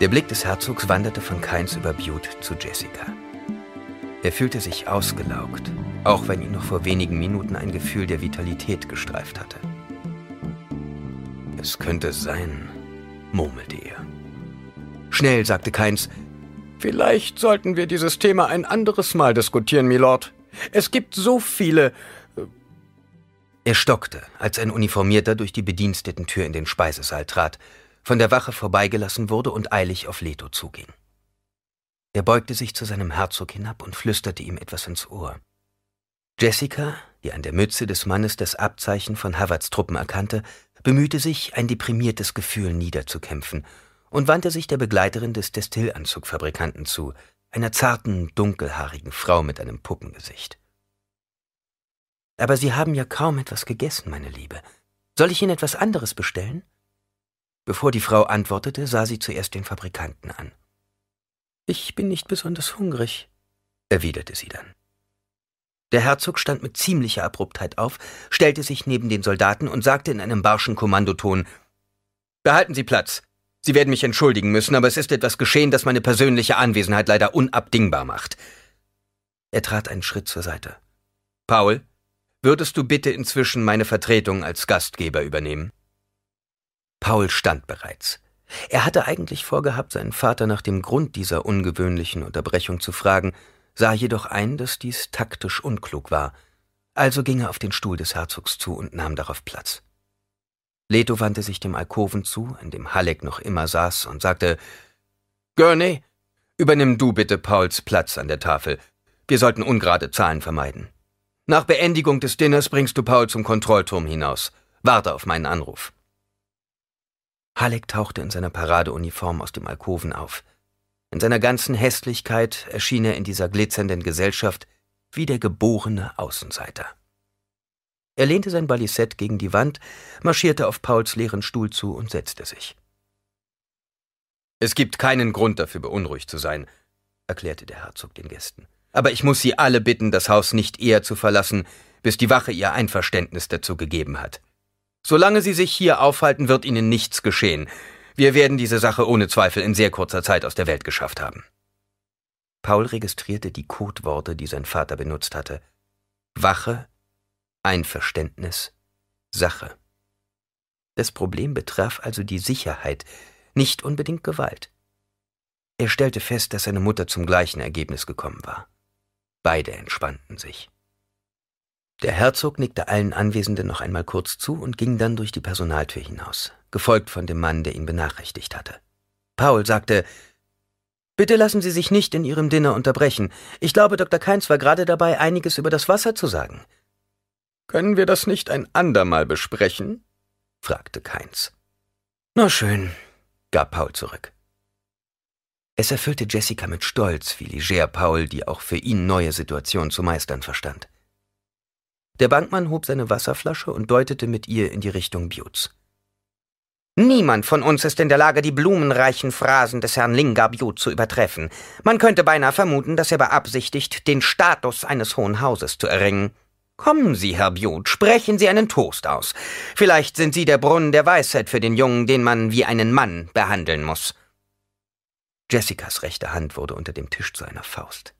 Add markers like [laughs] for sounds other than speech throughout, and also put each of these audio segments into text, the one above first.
Der Blick des Herzogs wanderte von Keins über Bute zu Jessica. Er fühlte sich ausgelaugt, auch wenn ihn noch vor wenigen Minuten ein Gefühl der Vitalität gestreift hatte. Es könnte sein, murmelte er. Schnell, sagte Keins, Vielleicht sollten wir dieses Thema ein anderes Mal diskutieren, Milord. Es gibt so viele. Äh, er stockte, als ein Uniformierter durch die Bedienstetentür in den Speisesaal trat, von der Wache vorbeigelassen wurde und eilig auf Leto zuging. Er beugte sich zu seinem Herzog hinab und flüsterte ihm etwas ins Ohr. Jessica, die an der Mütze des Mannes das Abzeichen von Havards Truppen erkannte, bemühte sich, ein deprimiertes Gefühl niederzukämpfen und wandte sich der Begleiterin des Destillanzugfabrikanten zu, einer zarten, dunkelhaarigen Frau mit einem Puppengesicht. Aber Sie haben ja kaum etwas gegessen, meine Liebe. Soll ich Ihnen etwas anderes bestellen? Bevor die Frau antwortete, sah sie zuerst den Fabrikanten an. Ich bin nicht besonders hungrig, erwiderte sie dann. Der Herzog stand mit ziemlicher Abruptheit auf, stellte sich neben den Soldaten und sagte in einem barschen Kommandoton Behalten Sie Platz. Sie werden mich entschuldigen müssen, aber es ist etwas geschehen, das meine persönliche Anwesenheit leider unabdingbar macht. Er trat einen Schritt zur Seite. Paul, würdest du bitte inzwischen meine Vertretung als Gastgeber übernehmen? Paul stand bereits. Er hatte eigentlich vorgehabt, seinen Vater nach dem Grund dieser ungewöhnlichen Unterbrechung zu fragen, sah jedoch ein, dass dies taktisch unklug war. Also ging er auf den Stuhl des Herzogs zu und nahm darauf Platz. Leto wandte sich dem Alkoven zu, in dem Halleck noch immer saß, und sagte Gurney, übernimm du bitte Pauls Platz an der Tafel. Wir sollten ungerade Zahlen vermeiden. Nach Beendigung des Dinners bringst du Paul zum Kontrollturm hinaus. Warte auf meinen Anruf. Halleck tauchte in seiner Paradeuniform aus dem Alkoven auf. In seiner ganzen Hässlichkeit erschien er in dieser glitzernden Gesellschaft wie der geborene Außenseiter. Er lehnte sein Balisett gegen die Wand, marschierte auf Pauls leeren Stuhl zu und setzte sich. Es gibt keinen Grund dafür, beunruhigt zu sein, erklärte der Herzog den Gästen. Aber ich muss Sie alle bitten, das Haus nicht eher zu verlassen, bis die Wache ihr Einverständnis dazu gegeben hat. Solange Sie sich hier aufhalten, wird Ihnen nichts geschehen. Wir werden diese Sache ohne Zweifel in sehr kurzer Zeit aus der Welt geschafft haben. Paul registrierte die Codeworte, die sein Vater benutzt hatte. Wache, Einverständnis, Sache. Das Problem betraf also die Sicherheit, nicht unbedingt Gewalt. Er stellte fest, dass seine Mutter zum gleichen Ergebnis gekommen war. Beide entspannten sich. Der Herzog nickte allen Anwesenden noch einmal kurz zu und ging dann durch die Personaltür hinaus, gefolgt von dem Mann, der ihn benachrichtigt hatte. Paul sagte, Bitte lassen Sie sich nicht in Ihrem Dinner unterbrechen. Ich glaube, Dr. Keins war gerade dabei, einiges über das Wasser zu sagen. Können wir das nicht ein andermal besprechen? fragte Keins. Na schön, gab Paul zurück. Es erfüllte Jessica mit Stolz, wie leger Paul die auch für ihn neue Situation zu meistern verstand. Der Bankmann hob seine Wasserflasche und deutete mit ihr in die Richtung Butts. Niemand von uns ist in der Lage, die blumenreichen Phrasen des Herrn Lingard zu übertreffen. Man könnte beinahe vermuten, dass er beabsichtigt, den Status eines hohen Hauses zu erringen. Kommen Sie, Herr Bute, sprechen Sie einen Toast aus. Vielleicht sind Sie der Brunnen der Weisheit für den Jungen, den man wie einen Mann behandeln muss. Jessicas rechte Hand wurde unter dem Tisch zu einer Faust.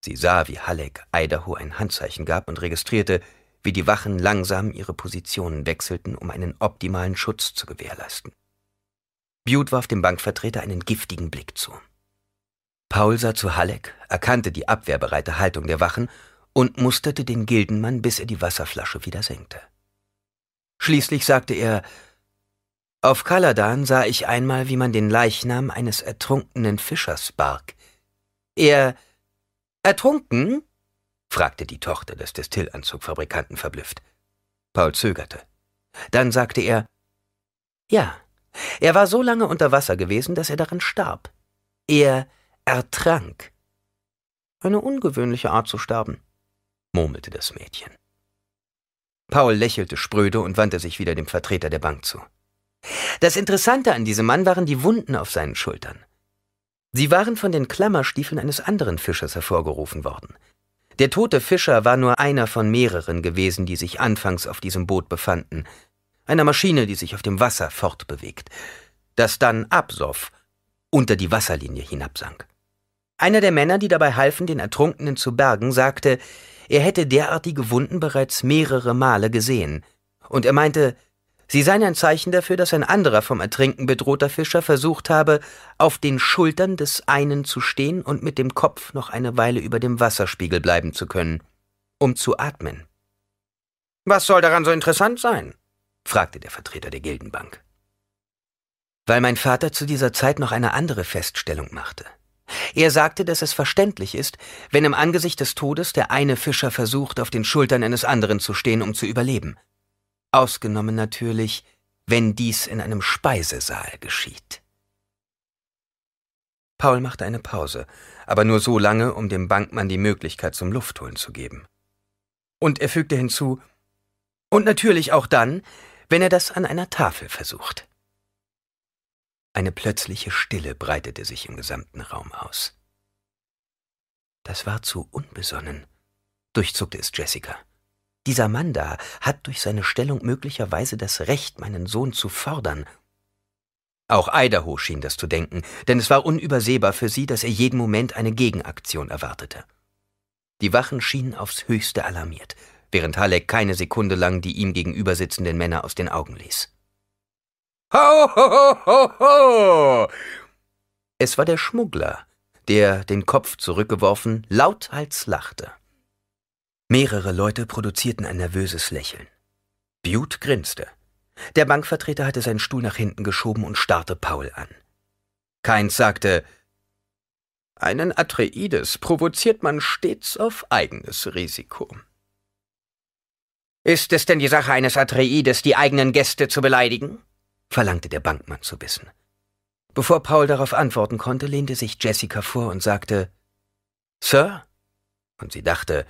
Sie sah, wie Halleck Idaho ein Handzeichen gab und registrierte, wie die Wachen langsam ihre Positionen wechselten, um einen optimalen Schutz zu gewährleisten. Bute warf dem Bankvertreter einen giftigen Blick zu. Paul sah zu Halleck, erkannte die abwehrbereite Haltung der Wachen und musterte den Gildenmann, bis er die Wasserflasche wieder senkte. Schließlich sagte er, auf Kaladan sah ich einmal, wie man den Leichnam eines ertrunkenen Fischers barg. Er ertrunken? fragte die Tochter des Destillanzugfabrikanten verblüfft. Paul zögerte. Dann sagte er, ja, er war so lange unter Wasser gewesen, dass er daran starb. Er ertrank. Eine ungewöhnliche Art zu sterben murmelte das Mädchen. Paul lächelte spröde und wandte sich wieder dem Vertreter der Bank zu. Das Interessante an diesem Mann waren die Wunden auf seinen Schultern. Sie waren von den Klammerstiefeln eines anderen Fischers hervorgerufen worden. Der tote Fischer war nur einer von mehreren gewesen, die sich anfangs auf diesem Boot befanden, einer Maschine, die sich auf dem Wasser fortbewegt, das dann absoff unter die Wasserlinie hinabsank. Einer der Männer, die dabei halfen, den Ertrunkenen zu bergen, sagte, er hätte derartige Wunden bereits mehrere Male gesehen, und er meinte, sie seien ein Zeichen dafür, dass ein anderer vom Ertrinken bedrohter Fischer versucht habe, auf den Schultern des einen zu stehen und mit dem Kopf noch eine Weile über dem Wasserspiegel bleiben zu können, um zu atmen. Was soll daran so interessant sein? fragte der Vertreter der Gildenbank. Weil mein Vater zu dieser Zeit noch eine andere Feststellung machte. Er sagte, dass es verständlich ist, wenn im Angesicht des Todes der eine Fischer versucht, auf den Schultern eines anderen zu stehen, um zu überleben. Ausgenommen natürlich, wenn dies in einem Speisesaal geschieht. Paul machte eine Pause, aber nur so lange, um dem Bankmann die Möglichkeit zum Luftholen zu geben. Und er fügte hinzu, und natürlich auch dann, wenn er das an einer Tafel versucht. Eine plötzliche Stille breitete sich im gesamten Raum aus. Das war zu unbesonnen, durchzuckte es Jessica. Dieser Mann da hat durch seine Stellung möglicherweise das Recht, meinen Sohn zu fordern. Auch Idaho schien das zu denken, denn es war unübersehbar für sie, dass er jeden Moment eine Gegenaktion erwartete. Die Wachen schienen aufs höchste alarmiert, während Halleck keine Sekunde lang die ihm gegenüber sitzenden Männer aus den Augen ließ. Ho, ho, ho, ho, ho! Es war der Schmuggler, der, den Kopf zurückgeworfen, lauthals lachte. Mehrere Leute produzierten ein nervöses Lächeln. Butte grinste. Der Bankvertreter hatte seinen Stuhl nach hinten geschoben und starrte Paul an. Keins sagte, einen Atreides provoziert man stets auf eigenes Risiko. Ist es denn die Sache eines Atreides, die eigenen Gäste zu beleidigen? verlangte der Bankmann zu wissen. Bevor Paul darauf antworten konnte, lehnte sich Jessica vor und sagte Sir? Und sie dachte,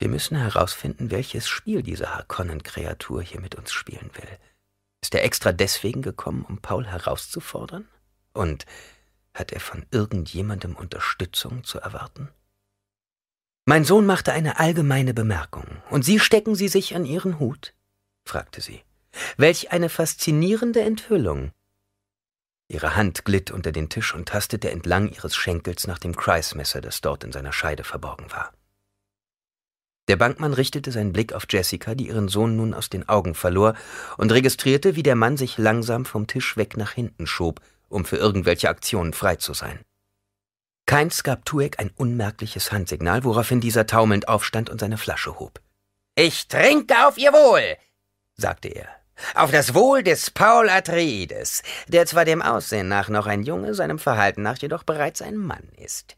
wir müssen herausfinden, welches Spiel diese Harkonnen-Kreatur hier mit uns spielen will. Ist er extra deswegen gekommen, um Paul herauszufordern? Und hat er von irgendjemandem Unterstützung zu erwarten? Mein Sohn machte eine allgemeine Bemerkung, und Sie stecken sie sich an Ihren Hut? fragte sie. Welch eine faszinierende Enthüllung. Ihre Hand glitt unter den Tisch und tastete entlang ihres Schenkels nach dem Kreismesser, das dort in seiner Scheide verborgen war. Der Bankmann richtete seinen Blick auf Jessica, die ihren Sohn nun aus den Augen verlor, und registrierte, wie der Mann sich langsam vom Tisch weg nach hinten schob, um für irgendwelche Aktionen frei zu sein. Keins gab Tuek ein unmerkliches Handsignal, woraufhin dieser taumelnd aufstand und seine Flasche hob. Ich trinke auf Ihr Wohl, sagte er. Auf das Wohl des Paul Atreides, der zwar dem Aussehen nach noch ein Junge, seinem Verhalten nach jedoch bereits ein Mann ist.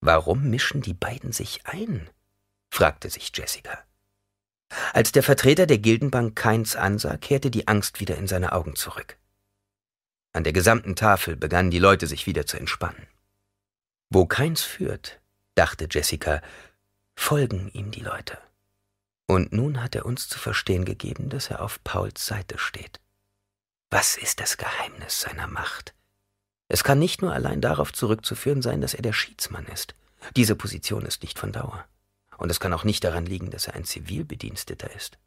Warum mischen die beiden sich ein? Fragte sich Jessica. Als der Vertreter der Gildenbank Keins ansah, kehrte die Angst wieder in seine Augen zurück. An der gesamten Tafel begannen die Leute sich wieder zu entspannen. Wo Keins führt, dachte Jessica, folgen ihm die Leute. Und nun hat er uns zu verstehen gegeben, dass er auf Pauls Seite steht. Was ist das Geheimnis seiner Macht? Es kann nicht nur allein darauf zurückzuführen sein, dass er der Schiedsmann ist. Diese Position ist nicht von Dauer. Und es kann auch nicht daran liegen, dass er ein Zivilbediensteter ist.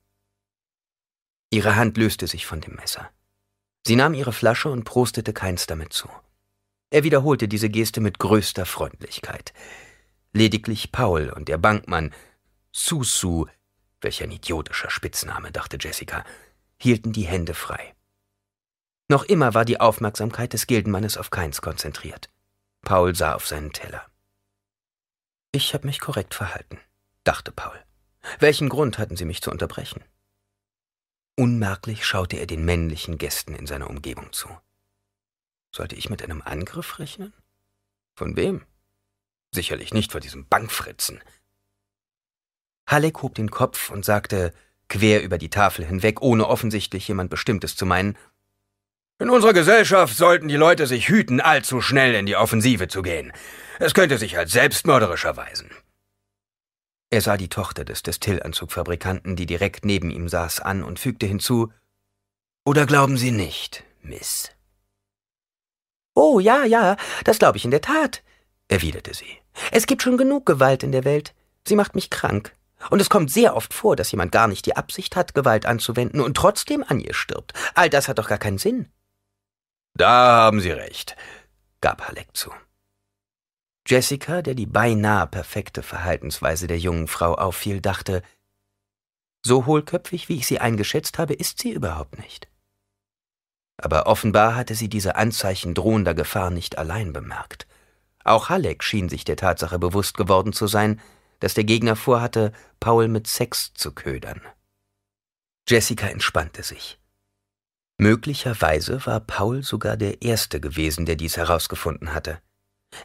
Ihre Hand löste sich von dem Messer. Sie nahm ihre Flasche und prostete keins damit zu. Er wiederholte diese Geste mit größter Freundlichkeit. Lediglich Paul und der Bankmann Susu Welch ein idiotischer Spitzname, dachte Jessica, hielten die Hände frei. Noch immer war die Aufmerksamkeit des Gildenmannes auf Keins konzentriert. Paul sah auf seinen Teller. Ich habe mich korrekt verhalten, dachte Paul. Welchen Grund hatten Sie mich zu unterbrechen? Unmerklich schaute er den männlichen Gästen in seiner Umgebung zu. Sollte ich mit einem Angriff rechnen? Von wem? Sicherlich nicht von diesem Bankfritzen, Halleck hob den Kopf und sagte, quer über die Tafel hinweg, ohne offensichtlich jemand Bestimmtes zu meinen, in unserer Gesellschaft sollten die Leute sich hüten, allzu schnell in die Offensive zu gehen. Es könnte sich als selbstmörderisch erweisen. Er sah die Tochter des Destillanzugfabrikanten, die direkt neben ihm saß, an und fügte hinzu, Oder glauben Sie nicht, Miss? Oh, ja, ja, das glaube ich in der Tat, erwiderte sie. Es gibt schon genug Gewalt in der Welt. Sie macht mich krank. Und es kommt sehr oft vor, dass jemand gar nicht die Absicht hat, Gewalt anzuwenden und trotzdem an ihr stirbt. All das hat doch gar keinen Sinn. Da haben Sie recht, gab Halleck zu. Jessica, der die beinahe perfekte Verhaltensweise der jungen Frau auffiel, dachte, so hohlköpfig, wie ich sie eingeschätzt habe, ist sie überhaupt nicht. Aber offenbar hatte sie diese Anzeichen drohender Gefahr nicht allein bemerkt. Auch Halleck schien sich der Tatsache bewusst geworden zu sein, dass der Gegner vorhatte, Paul mit Sex zu ködern. Jessica entspannte sich. Möglicherweise war Paul sogar der Erste gewesen, der dies herausgefunden hatte.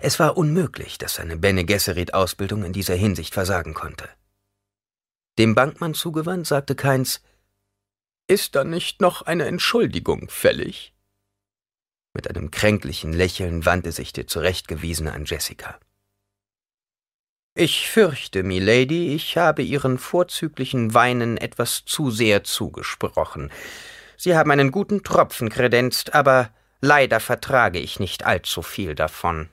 Es war unmöglich, dass seine Bene Gesserit-Ausbildung in dieser Hinsicht versagen konnte. Dem Bankmann zugewandt sagte Keins, ist da nicht noch eine Entschuldigung fällig? Mit einem kränklichen Lächeln wandte sich der Zurechtgewiesene an Jessica. Ich fürchte, Milady, ich habe Ihren vorzüglichen Weinen etwas zu sehr zugesprochen. Sie haben einen guten Tropfen kredenzt, aber leider vertrage ich nicht allzu viel davon.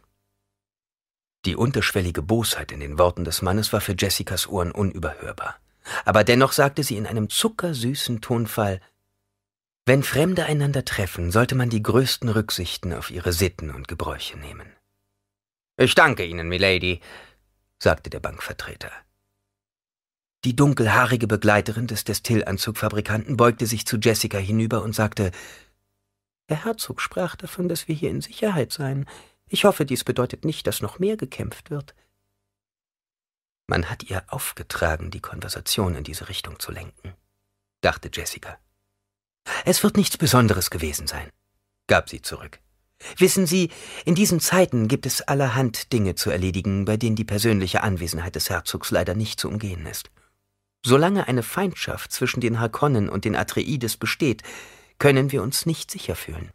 Die unterschwellige Bosheit in den Worten des Mannes war für Jessicas Ohren unüberhörbar. Aber dennoch sagte sie in einem zuckersüßen Tonfall Wenn Fremde einander treffen, sollte man die größten Rücksichten auf ihre Sitten und Gebräuche nehmen. Ich danke Ihnen, Milady sagte der Bankvertreter. Die dunkelhaarige Begleiterin des Destillanzugfabrikanten beugte sich zu Jessica hinüber und sagte Herr Herzog sprach davon, dass wir hier in Sicherheit seien. Ich hoffe, dies bedeutet nicht, dass noch mehr gekämpft wird. Man hat ihr aufgetragen, die Konversation in diese Richtung zu lenken, dachte Jessica. Es wird nichts Besonderes gewesen sein, gab sie zurück. Wissen Sie, in diesen Zeiten gibt es allerhand Dinge zu erledigen, bei denen die persönliche Anwesenheit des Herzogs leider nicht zu umgehen ist. Solange eine Feindschaft zwischen den Harkonnen und den Atreides besteht, können wir uns nicht sicher fühlen.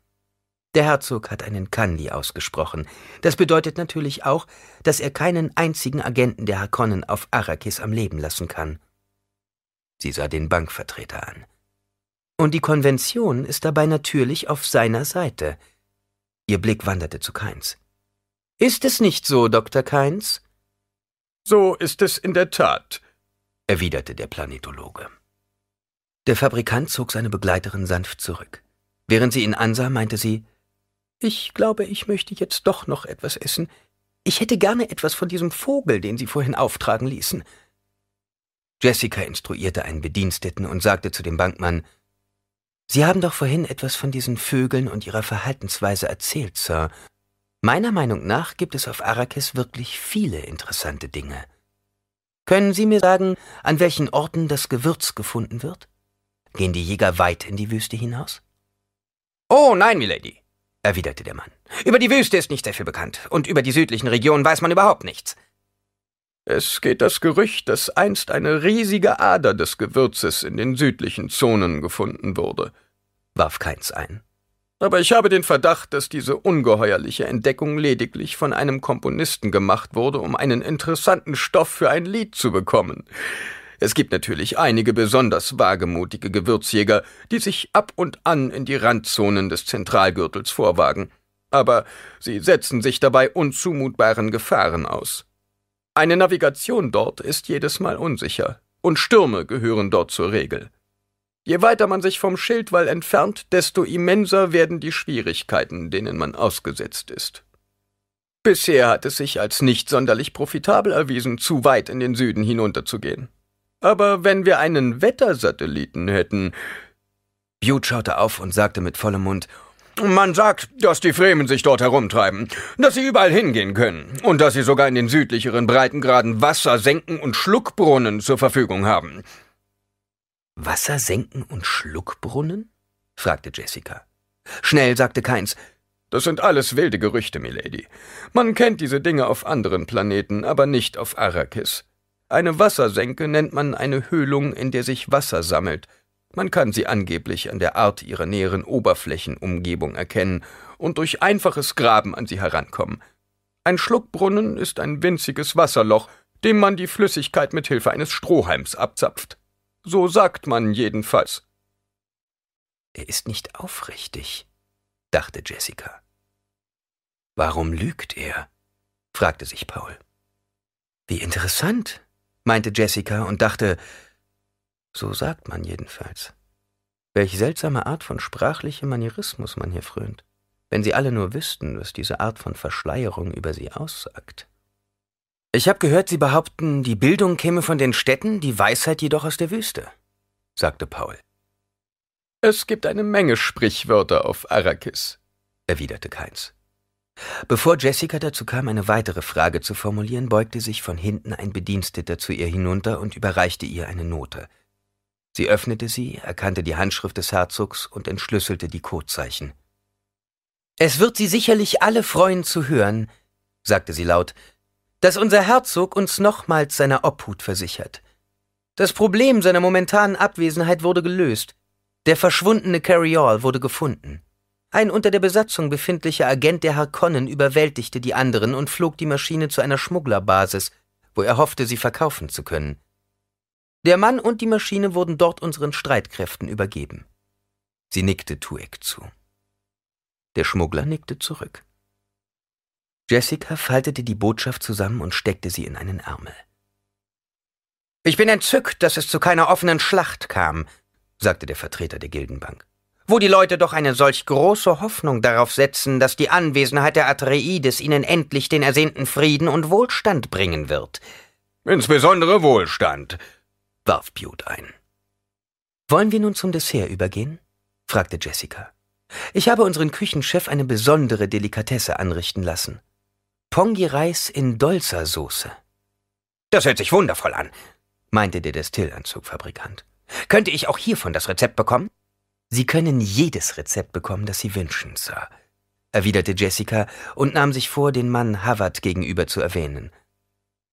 Der Herzog hat einen Kandi ausgesprochen. Das bedeutet natürlich auch, dass er keinen einzigen Agenten der Harkonnen auf Arrakis am Leben lassen kann. Sie sah den Bankvertreter an. Und die Konvention ist dabei natürlich auf seiner Seite – Ihr Blick wanderte zu Keins. Ist es nicht so, Dr. Keins? So ist es in der Tat, erwiderte der Planetologe. Der Fabrikant zog seine Begleiterin sanft zurück. Während sie ihn ansah, meinte sie Ich glaube, ich möchte jetzt doch noch etwas essen. Ich hätte gerne etwas von diesem Vogel, den Sie vorhin auftragen ließen. Jessica instruierte einen Bediensteten und sagte zu dem Bankmann Sie haben doch vorhin etwas von diesen Vögeln und ihrer Verhaltensweise erzählt, Sir. Meiner Meinung nach gibt es auf Arrakis wirklich viele interessante Dinge. Können Sie mir sagen, an welchen Orten das Gewürz gefunden wird? Gehen die Jäger weit in die Wüste hinaus? Oh, nein, Milady, erwiderte der Mann. Über die Wüste ist nicht sehr viel bekannt, und über die südlichen Regionen weiß man überhaupt nichts. Es geht das Gerücht, dass einst eine riesige Ader des Gewürzes in den südlichen Zonen gefunden wurde, warf Keins ein. Aber ich habe den Verdacht, dass diese ungeheuerliche Entdeckung lediglich von einem Komponisten gemacht wurde, um einen interessanten Stoff für ein Lied zu bekommen. Es gibt natürlich einige besonders wagemutige Gewürzjäger, die sich ab und an in die Randzonen des Zentralgürtels vorwagen, aber sie setzen sich dabei unzumutbaren Gefahren aus. Eine Navigation dort ist jedes Mal unsicher, und Stürme gehören dort zur Regel. Je weiter man sich vom Schildwall entfernt, desto immenser werden die Schwierigkeiten, denen man ausgesetzt ist. Bisher hat es sich als nicht sonderlich profitabel erwiesen, zu weit in den Süden hinunterzugehen. Aber wenn wir einen Wettersatelliten hätten. Bute schaute auf und sagte mit vollem Mund man sagt, dass die Fremen sich dort herumtreiben, dass sie überall hingehen können und dass sie sogar in den südlicheren Breitengraden Wassersenken und Schluckbrunnen zur Verfügung haben. Wassersenken und Schluckbrunnen? fragte Jessica. Schnell sagte Keins. Das sind alles wilde Gerüchte, Milady. Man kennt diese Dinge auf anderen Planeten, aber nicht auf Arrakis. Eine Wassersenke nennt man eine Höhlung, in der sich Wasser sammelt – man kann sie angeblich an der Art ihrer näheren Oberflächenumgebung erkennen und durch einfaches Graben an sie herankommen. Ein Schluckbrunnen ist ein winziges Wasserloch, dem man die Flüssigkeit mit Hilfe eines Strohhalms abzapft. So sagt man jedenfalls. Er ist nicht aufrichtig, dachte Jessica. Warum lügt er? fragte sich Paul. Wie interessant, meinte Jessica und dachte, so sagt man jedenfalls. Welch seltsame Art von sprachlichem Manierismus man hier frönt. Wenn Sie alle nur wüssten, was diese Art von Verschleierung über Sie aussagt. Ich habe gehört, Sie behaupten, die Bildung käme von den Städten, die Weisheit jedoch aus der Wüste, sagte Paul. Es gibt eine Menge Sprichwörter auf Arrakis, erwiderte Keins. Bevor Jessica dazu kam, eine weitere Frage zu formulieren, beugte sich von hinten ein Bediensteter zu ihr hinunter und überreichte ihr eine Note. Sie öffnete sie, erkannte die Handschrift des Herzogs und entschlüsselte die Codezeichen. Es wird Sie sicherlich alle freuen zu hören, sagte sie laut, dass unser Herzog uns nochmals seiner Obhut versichert. Das Problem seiner momentanen Abwesenheit wurde gelöst. Der verschwundene Carryall wurde gefunden. Ein unter der Besatzung befindlicher Agent der Harkonnen überwältigte die anderen und flog die Maschine zu einer Schmugglerbasis, wo er hoffte, sie verkaufen zu können. Der Mann und die Maschine wurden dort unseren Streitkräften übergeben. Sie nickte Tuek zu. Der Schmuggler nickte zurück. Jessica faltete die Botschaft zusammen und steckte sie in einen Ärmel. Ich bin entzückt, dass es zu keiner offenen Schlacht kam, sagte der Vertreter der Gildenbank wo die Leute doch eine solch große Hoffnung darauf setzen, dass die Anwesenheit der Atreides ihnen endlich den ersehnten Frieden und Wohlstand bringen wird. Insbesondere Wohlstand, warf Bute ein. Wollen wir nun zum Dessert übergehen? fragte Jessica. Ich habe unseren Küchenchef eine besondere Delikatesse anrichten lassen. Pongi-Reis in Dolza-Soße. Das hört sich wundervoll an, meinte der Destillanzugfabrikant. Könnte ich auch hiervon das Rezept bekommen? Sie können jedes Rezept bekommen, das Sie wünschen, Sir, erwiderte Jessica und nahm sich vor, den Mann Havard gegenüber zu erwähnen.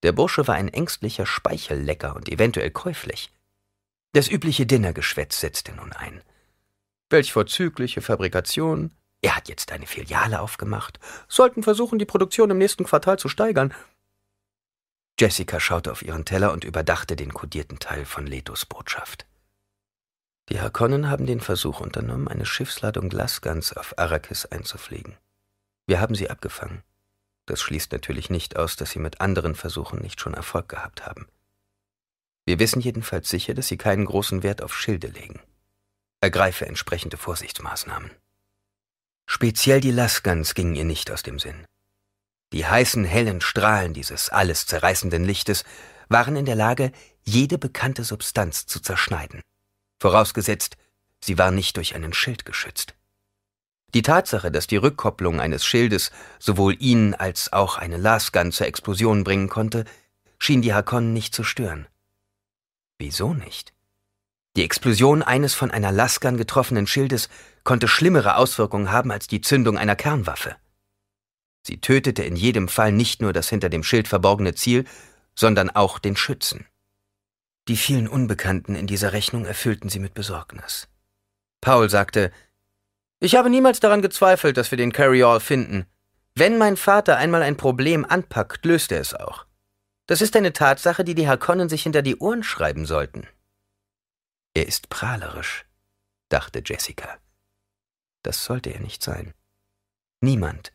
Der Bursche war ein ängstlicher Speichellecker und eventuell käuflich. Das übliche Dinnergeschwätz setzte nun ein. Welch vorzügliche Fabrikation. Er hat jetzt eine Filiale aufgemacht. Sollten versuchen, die Produktion im nächsten Quartal zu steigern. Jessica schaute auf ihren Teller und überdachte den kodierten Teil von Letos Botschaft. Die Harkonnen haben den Versuch unternommen, eine Schiffsladung Glasgans auf Arrakis einzufliegen. Wir haben sie abgefangen. Das schließt natürlich nicht aus, dass sie mit anderen Versuchen nicht schon Erfolg gehabt haben. Wir wissen jedenfalls sicher, dass sie keinen großen Wert auf Schilde legen. Ergreife entsprechende Vorsichtsmaßnahmen. Speziell die Lasgans gingen ihr nicht aus dem Sinn. Die heißen, hellen Strahlen dieses alles zerreißenden Lichtes waren in der Lage, jede bekannte Substanz zu zerschneiden vorausgesetzt, sie war nicht durch einen Schild geschützt. Die Tatsache, dass die Rückkopplung eines Schildes sowohl ihn als auch eine Lasgun zur Explosion bringen konnte, schien die Hakonnen nicht zu stören. Wieso nicht? Die Explosion eines von einer Lasgun getroffenen Schildes konnte schlimmere Auswirkungen haben als die Zündung einer Kernwaffe. Sie tötete in jedem Fall nicht nur das hinter dem Schild verborgene Ziel, sondern auch den Schützen. Die vielen Unbekannten in dieser Rechnung erfüllten sie mit Besorgnis. Paul sagte, ich habe niemals daran gezweifelt, dass wir den Carryall finden. Wenn mein Vater einmal ein Problem anpackt, löst er es auch. Das ist eine Tatsache, die die Harkonnen sich hinter die Ohren schreiben sollten. Er ist prahlerisch, dachte Jessica. Das sollte er nicht sein. Niemand,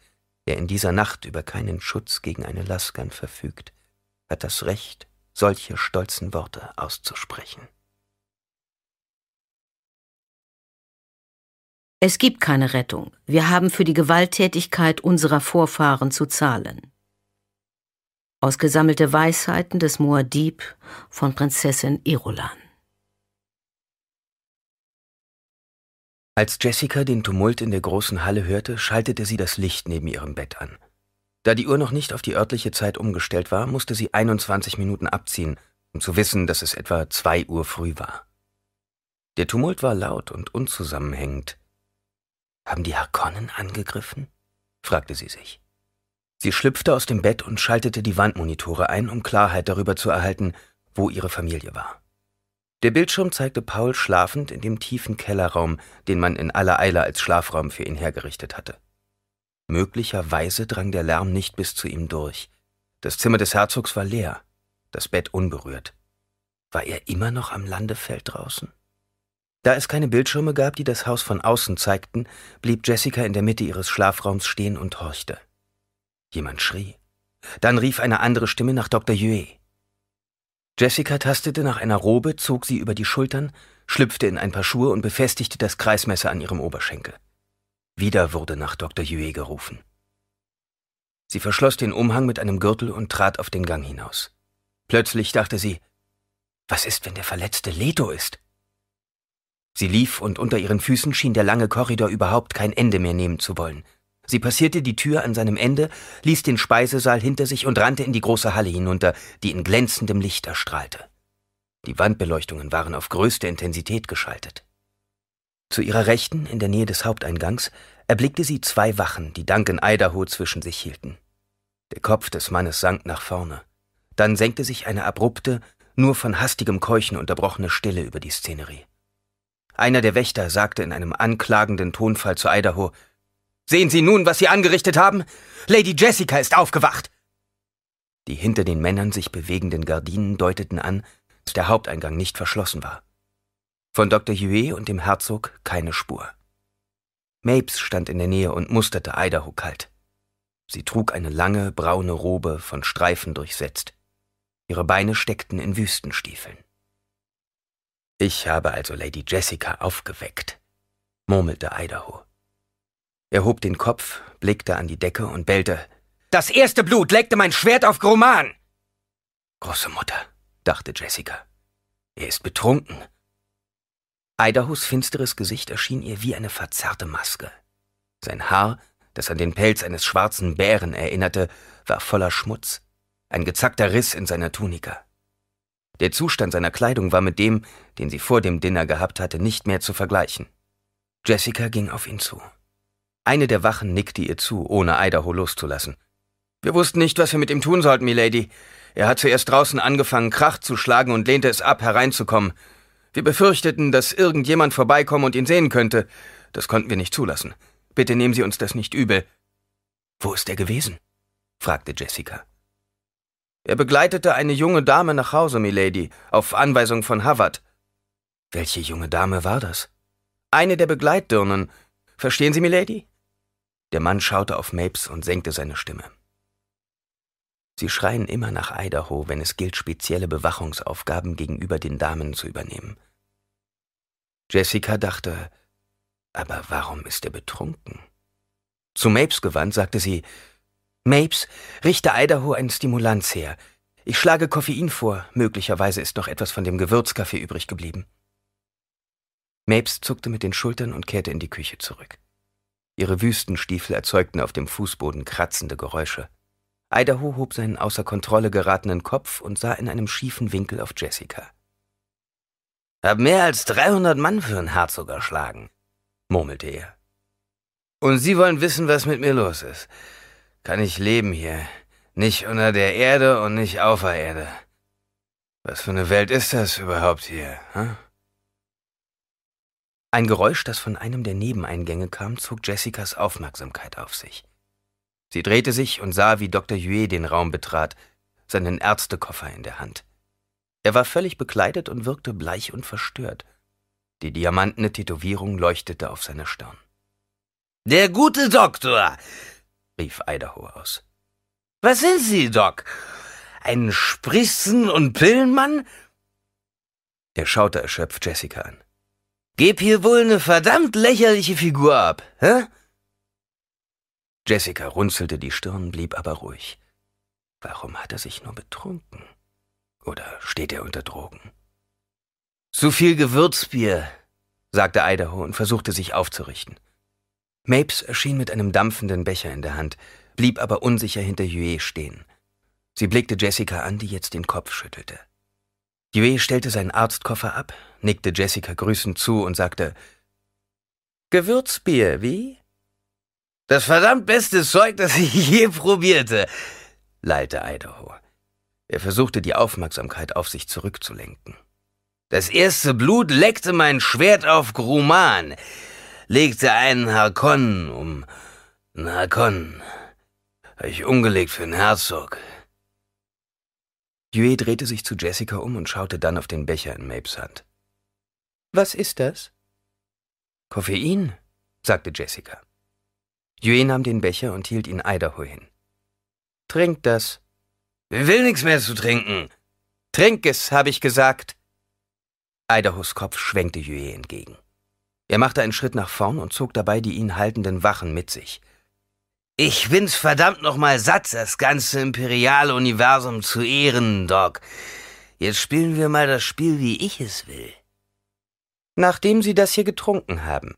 der in dieser Nacht über keinen Schutz gegen eine Laskan verfügt, hat das Recht, solche stolzen Worte auszusprechen. Es gibt keine Rettung. Wir haben für die Gewalttätigkeit unserer Vorfahren zu zahlen. Ausgesammelte Weisheiten des Muad'Dib von Prinzessin Irulan. Als Jessica den Tumult in der großen Halle hörte, schaltete sie das Licht neben ihrem Bett an. Da die Uhr noch nicht auf die örtliche Zeit umgestellt war, musste sie 21 Minuten abziehen, um zu wissen, dass es etwa zwei Uhr früh war. Der Tumult war laut und unzusammenhängend. Haben die Harkonnen angegriffen? fragte sie sich. Sie schlüpfte aus dem Bett und schaltete die Wandmonitore ein, um Klarheit darüber zu erhalten, wo ihre Familie war. Der Bildschirm zeigte Paul schlafend in dem tiefen Kellerraum, den man in aller Eile als Schlafraum für ihn hergerichtet hatte. Möglicherweise drang der Lärm nicht bis zu ihm durch. Das Zimmer des Herzogs war leer, das Bett unberührt. War er immer noch am Landefeld draußen? Da es keine Bildschirme gab, die das Haus von außen zeigten, blieb Jessica in der Mitte ihres Schlafraums stehen und horchte. Jemand schrie. Dann rief eine andere Stimme nach Dr. Yue. Jessica tastete nach einer Robe, zog sie über die Schultern, schlüpfte in ein paar Schuhe und befestigte das Kreismesser an ihrem Oberschenkel. Wieder wurde nach Dr. Yue gerufen. Sie verschloss den Umhang mit einem Gürtel und trat auf den Gang hinaus. Plötzlich dachte sie, was ist, wenn der Verletzte Leto ist? Sie lief und unter ihren Füßen schien der lange Korridor überhaupt kein Ende mehr nehmen zu wollen. Sie passierte die Tür an seinem Ende, ließ den Speisesaal hinter sich und rannte in die große Halle hinunter, die in glänzendem Licht erstrahlte. Die Wandbeleuchtungen waren auf größte Intensität geschaltet. Zu ihrer Rechten, in der Nähe des Haupteingangs, erblickte sie zwei Wachen, die Duncan Idaho zwischen sich hielten. Der Kopf des Mannes sank nach vorne. Dann senkte sich eine abrupte, nur von hastigem Keuchen unterbrochene Stille über die Szenerie. Einer der Wächter sagte in einem anklagenden Tonfall zu Idaho, Sehen Sie nun, was Sie angerichtet haben? Lady Jessica ist aufgewacht! Die hinter den Männern sich bewegenden Gardinen deuteten an, dass der Haupteingang nicht verschlossen war. Von Dr. Huet und dem Herzog keine Spur. Mapes stand in der Nähe und musterte Idaho kalt. Sie trug eine lange, braune Robe von Streifen durchsetzt. Ihre Beine steckten in Wüstenstiefeln. Ich habe also Lady Jessica aufgeweckt, murmelte Idaho. Er hob den Kopf, blickte an die Decke und bellte. Das erste Blut leckte mein Schwert auf Groman! Große Mutter, dachte Jessica. Er ist betrunken. Idahos finsteres Gesicht erschien ihr wie eine verzerrte Maske. Sein Haar, das an den Pelz eines schwarzen Bären erinnerte, war voller Schmutz, ein gezackter Riss in seiner Tunika. Der Zustand seiner Kleidung war mit dem, den sie vor dem Dinner gehabt hatte, nicht mehr zu vergleichen. Jessica ging auf ihn zu. Eine der Wachen nickte ihr zu, ohne Idaho loszulassen. Wir wussten nicht, was wir mit ihm tun sollten, Milady. Er hat zuerst draußen angefangen, Krach zu schlagen und lehnte es ab, hereinzukommen. Wir befürchteten, dass irgendjemand vorbeikommen und ihn sehen könnte. Das konnten wir nicht zulassen. Bitte nehmen Sie uns das nicht übel. Wo ist er gewesen? fragte Jessica. Er begleitete eine junge Dame nach Hause, Milady, auf Anweisung von Havard. Welche junge Dame war das? Eine der Begleitdirnen. Verstehen Sie, Milady? Der Mann schaute auf Mapes und senkte seine Stimme. Sie schreien immer nach Idaho, wenn es gilt, spezielle Bewachungsaufgaben gegenüber den Damen zu übernehmen. Jessica dachte, aber warum ist er betrunken? Zu Mapes gewandt sagte sie, Mapes, richte Idaho ein Stimulanz her. Ich schlage Koffein vor, möglicherweise ist noch etwas von dem Gewürzkaffee übrig geblieben. Mapes zuckte mit den Schultern und kehrte in die Küche zurück. Ihre Wüstenstiefel erzeugten auf dem Fußboden kratzende Geräusche. Idaho hob seinen außer Kontrolle geratenen Kopf und sah in einem schiefen Winkel auf Jessica. Hab mehr als 300 Mann für einen Herzog erschlagen, murmelte er. Und Sie wollen wissen, was mit mir los ist. Kann ich leben hier? Nicht unter der Erde und nicht auf der Erde. Was für eine Welt ist das überhaupt hier? Hm? Ein Geräusch, das von einem der Nebeneingänge kam, zog Jessicas Aufmerksamkeit auf sich. Sie drehte sich und sah, wie Dr. Huet den Raum betrat, seinen Ärztekoffer in der Hand. Er war völlig bekleidet und wirkte bleich und verstört. Die diamantene Tätowierung leuchtete auf seiner Stirn. Der gute Doktor, rief Idaho aus. Was sind Sie, Doc? Ein Spritzen- und Pillenmann? Er schaute erschöpft Jessica an. Geb hier wohl eine verdammt lächerliche Figur ab, hä? Jessica runzelte die Stirn, blieb aber ruhig. Warum hat er sich nur betrunken? Oder steht er unter Drogen? Zu viel Gewürzbier, sagte Idaho und versuchte sich aufzurichten. Mapes erschien mit einem dampfenden Becher in der Hand, blieb aber unsicher hinter Huey stehen. Sie blickte Jessica an, die jetzt den Kopf schüttelte. Huey stellte seinen Arztkoffer ab, nickte Jessica grüßend zu und sagte, Gewürzbier, wie? Das verdammt beste Zeug, das ich [laughs] je probierte, lallte Idaho. Er versuchte die Aufmerksamkeit auf sich zurückzulenken. Das erste Blut leckte mein Schwert auf Gruman, legte einen Harkon um. Ein Harkon. Hab ich umgelegt für den Herzog. Yue drehte sich zu Jessica um und schaute dann auf den Becher in Mapes Hand. Was ist das? Koffein, sagte Jessica. Yue nahm den Becher und hielt ihn Idaho hin. Trink das. Will nichts mehr zu trinken. Trink es, habe ich gesagt. Idahos Kopf schwenkte Yue entgegen. Er machte einen Schritt nach vorn und zog dabei die ihn haltenden Wachen mit sich. Ich bin's verdammt nochmal satt, das ganze imperiale Universum zu ehren, Doc. Jetzt spielen wir mal das Spiel, wie ich es will. Nachdem Sie das hier getrunken haben,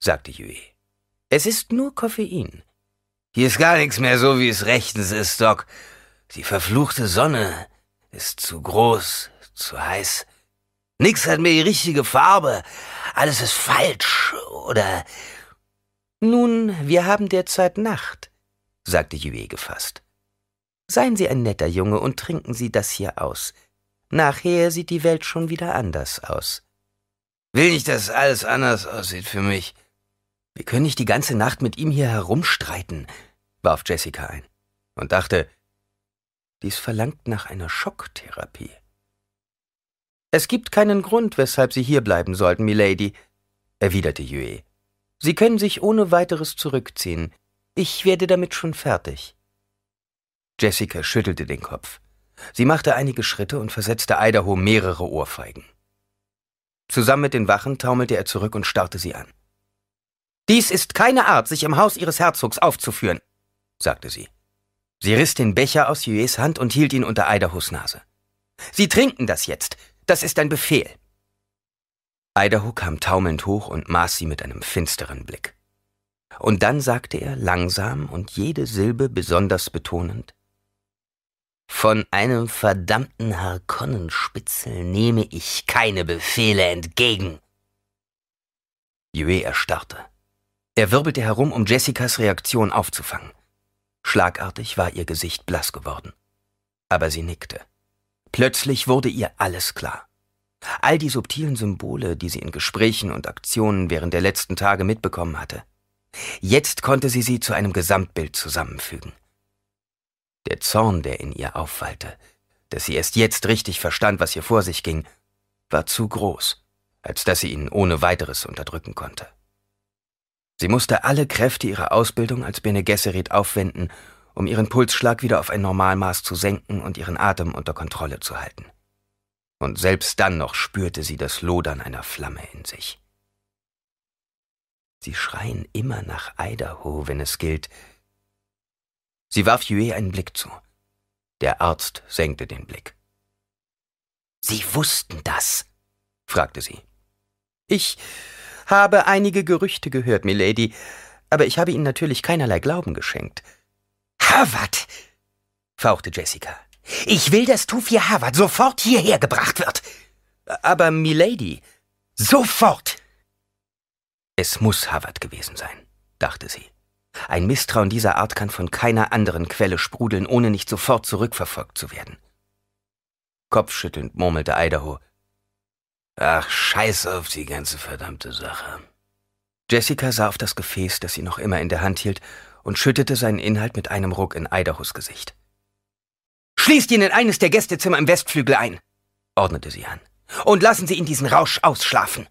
sagte Yue. Es ist nur Koffein. Hier ist gar nichts mehr so, wie es rechtens ist, Doc. Die verfluchte Sonne ist zu groß, zu heiß. Nix hat mehr die richtige Farbe. Alles ist falsch, oder? Nun, wir haben derzeit Nacht, sagte Yue gefasst. Seien Sie ein netter Junge und trinken Sie das hier aus. Nachher sieht die Welt schon wieder anders aus. Will nicht, dass alles anders aussieht für mich. Wir können nicht die ganze Nacht mit ihm hier herumstreiten, warf Jessica ein und dachte, dies verlangt nach einer Schocktherapie. Es gibt keinen Grund, weshalb Sie hier bleiben sollten, Milady, erwiderte Yue. Sie können sich ohne weiteres zurückziehen. Ich werde damit schon fertig. Jessica schüttelte den Kopf. Sie machte einige Schritte und versetzte Idaho mehrere Ohrfeigen. Zusammen mit den Wachen taumelte er zurück und starrte sie an. Dies ist keine Art, sich im Haus Ihres Herzogs aufzuführen, sagte sie. Sie riss den Becher aus Jues Hand und hielt ihn unter Idahos Nase. Sie trinken das jetzt. Das ist ein Befehl. Idaho kam taumelnd hoch und maß sie mit einem finsteren Blick. Und dann sagte er langsam und jede Silbe besonders betonend Von einem verdammten Harkonnenspitzel nehme ich keine Befehle entgegen. Yue erstarrte. Er wirbelte herum, um Jessicas Reaktion aufzufangen. Schlagartig war ihr Gesicht blass geworden. Aber sie nickte. Plötzlich wurde ihr alles klar. All die subtilen Symbole, die sie in Gesprächen und Aktionen während der letzten Tage mitbekommen hatte. Jetzt konnte sie sie zu einem Gesamtbild zusammenfügen. Der Zorn, der in ihr aufwallte, dass sie erst jetzt richtig verstand, was hier vor sich ging, war zu groß, als dass sie ihn ohne weiteres unterdrücken konnte. Sie musste alle Kräfte ihrer Ausbildung als Bene Gesserit aufwenden, um ihren Pulsschlag wieder auf ein Normalmaß zu senken und ihren Atem unter Kontrolle zu halten. Und selbst dann noch spürte sie das Lodern einer Flamme in sich. Sie schreien immer nach Idaho, wenn es gilt. Sie warf Yue einen Blick zu. Der Arzt senkte den Blick. Sie wussten das? fragte sie. Ich habe einige Gerüchte gehört, Milady, aber ich habe Ihnen natürlich keinerlei Glauben geschenkt. Harvard! fauchte Jessica. Ich will, dass Tufi Harvard sofort hierher gebracht wird. Aber Milady, sofort! Es muss Harvard gewesen sein, dachte sie. Ein Misstrauen dieser Art kann von keiner anderen Quelle sprudeln, ohne nicht sofort zurückverfolgt zu werden. Kopfschüttelnd murmelte Idaho. Ach, scheiß auf die ganze verdammte Sache. Jessica sah auf das Gefäß, das sie noch immer in der Hand hielt, und schüttete seinen Inhalt mit einem Ruck in Idahos Gesicht. Schließt ihn in eines der Gästezimmer im Westflügel ein, ordnete sie an, und lassen Sie ihn diesen Rausch ausschlafen.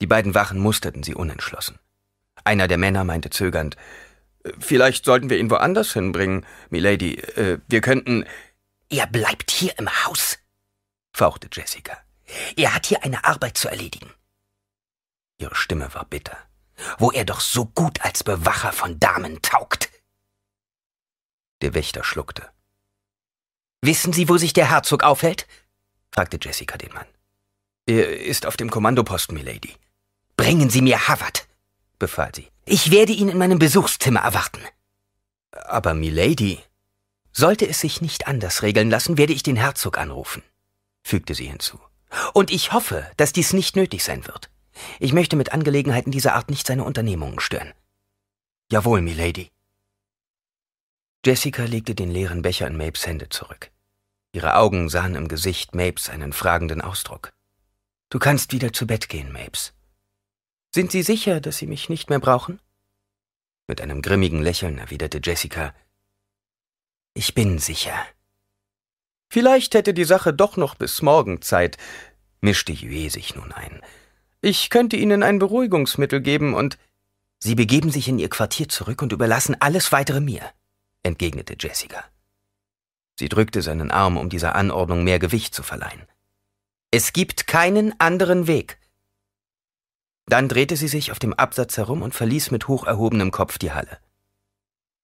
Die beiden Wachen musterten sie unentschlossen. Einer der Männer meinte zögernd, Vielleicht sollten wir ihn woanders hinbringen, Milady. Äh, wir könnten. Er bleibt hier im Haus, fauchte Jessica. Er hat hier eine Arbeit zu erledigen. Ihre Stimme war bitter. Wo er doch so gut als Bewacher von Damen taugt. Der Wächter schluckte. Wissen Sie, wo sich der Herzog aufhält? fragte Jessica den Mann. Er ist auf dem Kommandoposten, Milady. Bringen Sie mir Havard, befahl sie. Ich werde ihn in meinem Besuchszimmer erwarten. Aber Milady, sollte es sich nicht anders regeln lassen, werde ich den Herzog anrufen, fügte sie hinzu. Und ich hoffe, dass dies nicht nötig sein wird. Ich möchte mit Angelegenheiten dieser Art nicht seine Unternehmungen stören. Jawohl, Milady. Jessica legte den leeren Becher in Mapes Hände zurück. Ihre Augen sahen im Gesicht Mapes einen fragenden Ausdruck. Du kannst wieder zu Bett gehen, Mapes. Sind Sie sicher, dass Sie mich nicht mehr brauchen? Mit einem grimmigen Lächeln erwiderte Jessica, Ich bin sicher. Vielleicht hätte die Sache doch noch bis morgen Zeit, mischte Yue sich nun ein. Ich könnte Ihnen ein Beruhigungsmittel geben und Sie begeben sich in Ihr Quartier zurück und überlassen alles weitere mir, entgegnete Jessica. Sie drückte seinen Arm, um dieser Anordnung mehr Gewicht zu verleihen. Es gibt keinen anderen Weg. Dann drehte sie sich auf dem Absatz herum und verließ mit hoch erhobenem Kopf die Halle.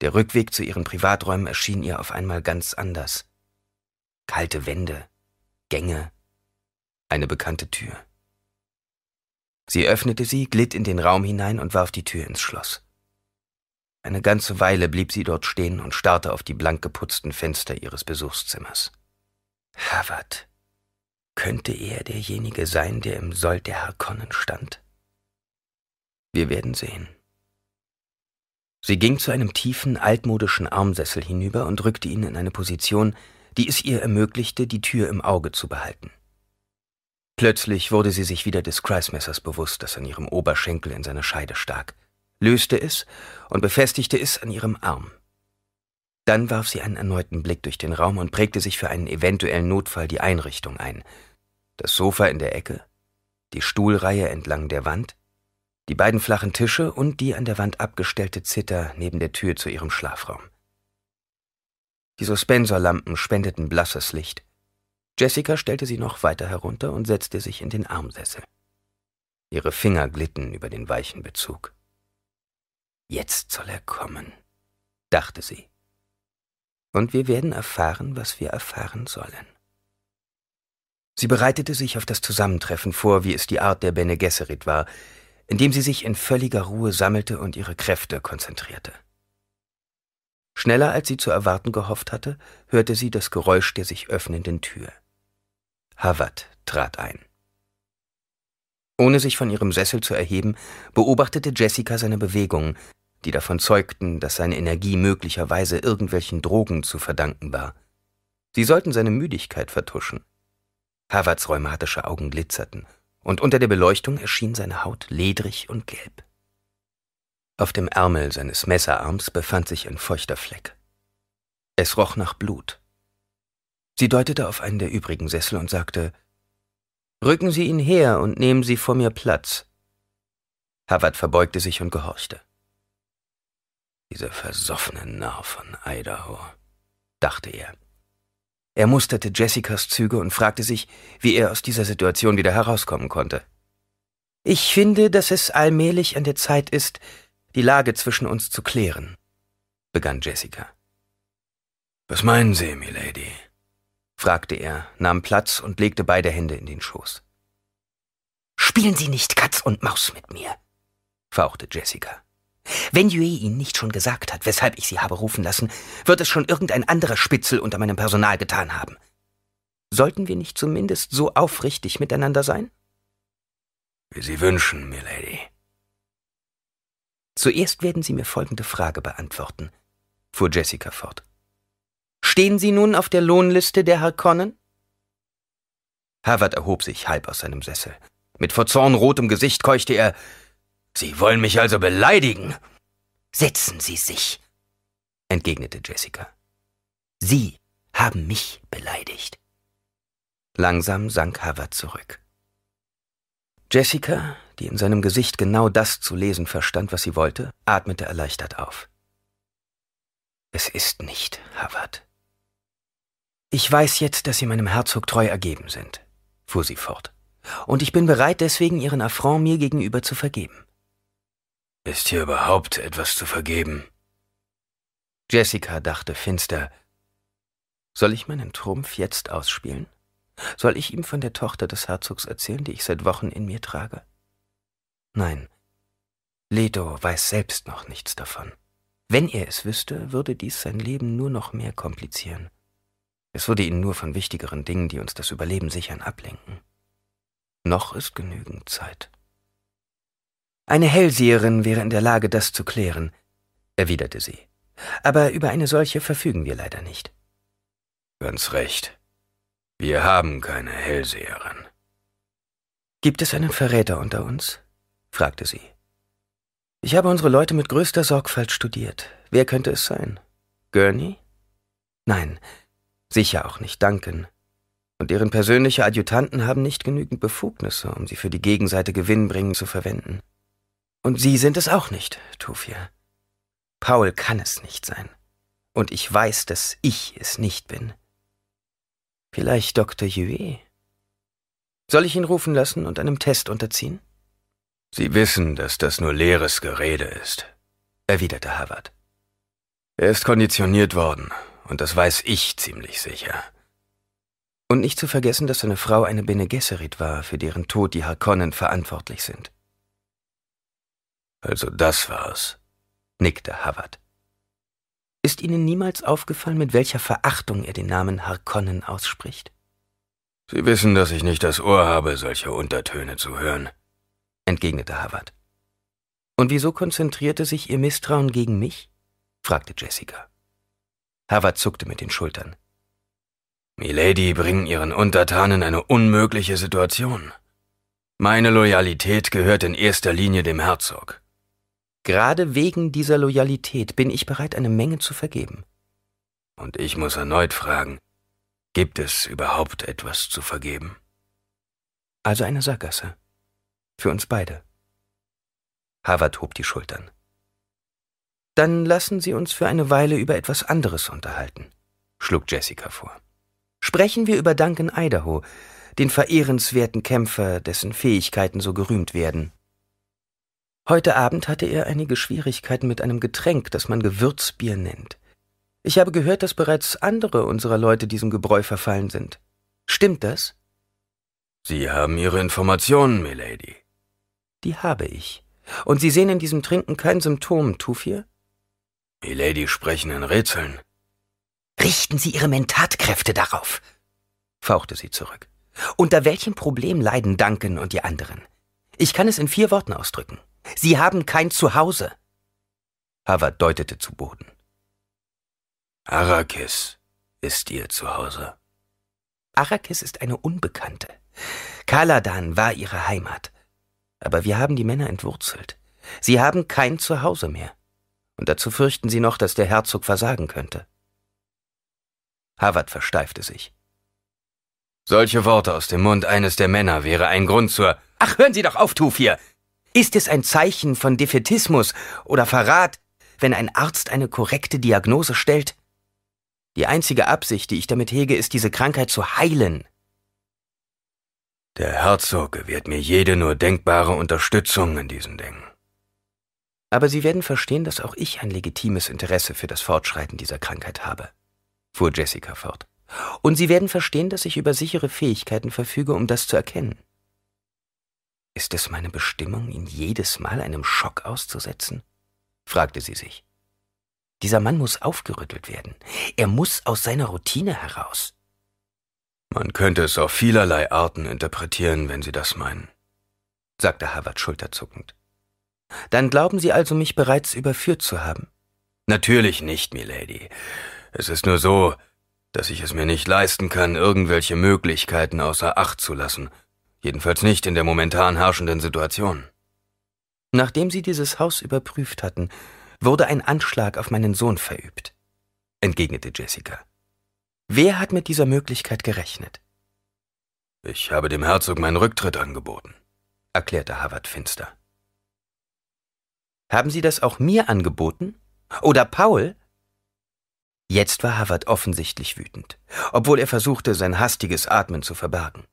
Der Rückweg zu ihren Privaträumen erschien ihr auf einmal ganz anders. Kalte Wände, Gänge, eine bekannte Tür. Sie öffnete sie, glitt in den Raum hinein und warf die Tür ins Schloss. Eine ganze Weile blieb sie dort stehen und starrte auf die blank geputzten Fenster ihres Besuchszimmers. Harvard. Könnte er derjenige sein, der im Sold der Harkonnen stand? Wir werden sehen. Sie ging zu einem tiefen, altmodischen Armsessel hinüber und rückte ihn in eine Position, die es ihr ermöglichte, die Tür im Auge zu behalten. Plötzlich wurde sie sich wieder des Kreismessers bewusst, das an ihrem Oberschenkel in seiner Scheide stak löste es und befestigte es an ihrem Arm. Dann warf sie einen erneuten Blick durch den Raum und prägte sich für einen eventuellen Notfall die Einrichtung ein. Das Sofa in der Ecke, die Stuhlreihe entlang der Wand, die beiden flachen Tische und die an der Wand abgestellte Zither neben der Tür zu ihrem Schlafraum. Die Suspensorlampen spendeten blasses Licht. Jessica stellte sie noch weiter herunter und setzte sich in den Armsessel. Ihre Finger glitten über den weichen Bezug. Jetzt soll er kommen, dachte sie. Und wir werden erfahren, was wir erfahren sollen. Sie bereitete sich auf das Zusammentreffen vor, wie es die Art der Bene Gesserit war, indem sie sich in völliger Ruhe sammelte und ihre Kräfte konzentrierte. Schneller als sie zu erwarten gehofft hatte, hörte sie das Geräusch der sich öffnenden Tür. Hawat trat ein. Ohne sich von ihrem Sessel zu erheben, beobachtete Jessica seine Bewegungen, die davon zeugten, dass seine Energie möglicherweise irgendwelchen Drogen zu verdanken war. Sie sollten seine Müdigkeit vertuschen. Haverts rheumatische Augen glitzerten, und unter der Beleuchtung erschien seine Haut ledrig und gelb. Auf dem Ärmel seines Messerarms befand sich ein feuchter Fleck. Es roch nach Blut. Sie deutete auf einen der übrigen Sessel und sagte, Rücken Sie ihn her und nehmen Sie vor mir Platz. Havard verbeugte sich und gehorchte. Diese versoffene Narr von Idaho, dachte er. Er musterte Jessicas Züge und fragte sich, wie er aus dieser Situation wieder herauskommen konnte. Ich finde, dass es allmählich an der Zeit ist, die Lage zwischen uns zu klären, begann Jessica. Was meinen Sie, Milady? fragte er, nahm Platz und legte beide Hände in den Schoß. Spielen Sie nicht Katz und Maus mit mir, fauchte Jessica. Wenn Yue Ihnen nicht schon gesagt hat, weshalb ich Sie habe rufen lassen, wird es schon irgendein anderer Spitzel unter meinem Personal getan haben. Sollten wir nicht zumindest so aufrichtig miteinander sein? Wie Sie wünschen, Milady. Zuerst werden Sie mir folgende Frage beantworten, fuhr Jessica fort. Stehen Sie nun auf der Lohnliste der Harkonnen? Harvard erhob sich halb aus seinem Sessel. Mit vor Zorn rotem Gesicht keuchte er, Sie wollen mich also beleidigen? Setzen Sie sich, entgegnete Jessica. Sie haben mich beleidigt. Langsam sank Havard zurück. Jessica, die in seinem Gesicht genau das zu lesen verstand, was sie wollte, atmete erleichtert auf. Es ist nicht, Havard. Ich weiß jetzt, dass Sie meinem Herzog treu ergeben sind, fuhr sie fort, und ich bin bereit, deswegen Ihren Affront mir gegenüber zu vergeben. Ist hier überhaupt etwas zu vergeben? Jessica dachte finster. Soll ich meinen Trumpf jetzt ausspielen? Soll ich ihm von der Tochter des Herzogs erzählen, die ich seit Wochen in mir trage? Nein. Leto weiß selbst noch nichts davon. Wenn er es wüsste, würde dies sein Leben nur noch mehr komplizieren. Es würde ihn nur von wichtigeren Dingen, die uns das Überleben sichern, ablenken. Noch ist genügend Zeit. Eine Hellseherin wäre in der Lage, das zu klären, erwiderte sie. Aber über eine solche verfügen wir leider nicht. Ganz recht. Wir haben keine Hellseherin. Gibt es einen Verräter unter uns? Fragte sie. Ich habe unsere Leute mit größter Sorgfalt studiert. Wer könnte es sein? Gurney? Nein, sicher auch nicht Duncan. Und deren persönliche Adjutanten haben nicht genügend Befugnisse, um sie für die Gegenseite gewinnbringend zu verwenden. Und Sie sind es auch nicht, Tufia. Paul kann es nicht sein. Und ich weiß, dass ich es nicht bin. Vielleicht Dr. Yue? Soll ich ihn rufen lassen und einem Test unterziehen? Sie wissen, dass das nur leeres Gerede ist, erwiderte Havard. Er ist konditioniert worden, und das weiß ich ziemlich sicher. Und nicht zu vergessen, dass seine Frau eine Bene Gesserit war, für deren Tod die Harkonnen verantwortlich sind. Also das war's, nickte Havard. Ist Ihnen niemals aufgefallen, mit welcher Verachtung er den Namen Harkonnen ausspricht? Sie wissen, dass ich nicht das Ohr habe, solche Untertöne zu hören, entgegnete Havard. Und wieso konzentrierte sich Ihr Misstrauen gegen mich? fragte Jessica. Havard zuckte mit den Schultern. Milady bringen Ihren Untertanen eine unmögliche Situation. Meine Loyalität gehört in erster Linie dem Herzog. Gerade wegen dieser Loyalität bin ich bereit, eine Menge zu vergeben. Und ich muss erneut fragen, gibt es überhaupt etwas zu vergeben? Also eine Sackgasse. Für uns beide. Harvard hob die Schultern. Dann lassen Sie uns für eine Weile über etwas anderes unterhalten, schlug Jessica vor. Sprechen wir über Duncan Idaho, den verehrenswerten Kämpfer, dessen Fähigkeiten so gerühmt werden. Heute Abend hatte er einige Schwierigkeiten mit einem Getränk, das man Gewürzbier nennt. Ich habe gehört, dass bereits andere unserer Leute diesem Gebräu verfallen sind. Stimmt das? Sie haben Ihre Informationen, Milady. Die habe ich. Und Sie sehen in diesem Trinken kein Symptom, Tufir? Milady sprechen in Rätseln. Richten Sie Ihre Mentatkräfte darauf, fauchte sie zurück. Unter welchem Problem leiden Duncan und die anderen? Ich kann es in vier Worten ausdrücken. Sie haben kein Zuhause. Havard deutete zu Boden. Arrakis ist ihr Zuhause. Arrakis ist eine Unbekannte. Kaladan war ihre Heimat. Aber wir haben die Männer entwurzelt. Sie haben kein Zuhause mehr. Und dazu fürchten sie noch, dass der Herzog versagen könnte. Havard versteifte sich. Solche Worte aus dem Mund eines der Männer wäre ein Grund zur. Ach, hören Sie doch auf, Tufir! Ist es ein Zeichen von Defetismus oder Verrat, wenn ein Arzt eine korrekte Diagnose stellt? Die einzige Absicht, die ich damit hege, ist, diese Krankheit zu heilen. Der Herzog gewährt mir jede nur denkbare Unterstützung in diesen Dingen. Aber Sie werden verstehen, dass auch ich ein legitimes Interesse für das Fortschreiten dieser Krankheit habe, fuhr Jessica fort. Und Sie werden verstehen, dass ich über sichere Fähigkeiten verfüge, um das zu erkennen. Ist es meine Bestimmung, ihn jedes Mal einem Schock auszusetzen? fragte sie sich. Dieser Mann muss aufgerüttelt werden. Er muss aus seiner Routine heraus. Man könnte es auf vielerlei Arten interpretieren, wenn Sie das meinen, sagte Harvard schulterzuckend. Dann glauben Sie also, mich bereits überführt zu haben? Natürlich nicht, Milady. Es ist nur so, dass ich es mir nicht leisten kann, irgendwelche Möglichkeiten außer Acht zu lassen, jedenfalls nicht in der momentan herrschenden Situation. Nachdem Sie dieses Haus überprüft hatten, wurde ein Anschlag auf meinen Sohn verübt, entgegnete Jessica. Wer hat mit dieser Möglichkeit gerechnet? Ich habe dem Herzog meinen Rücktritt angeboten, erklärte Havard finster. Haben Sie das auch mir angeboten? Oder Paul? Jetzt war Havard offensichtlich wütend, obwohl er versuchte, sein hastiges Atmen zu verbergen.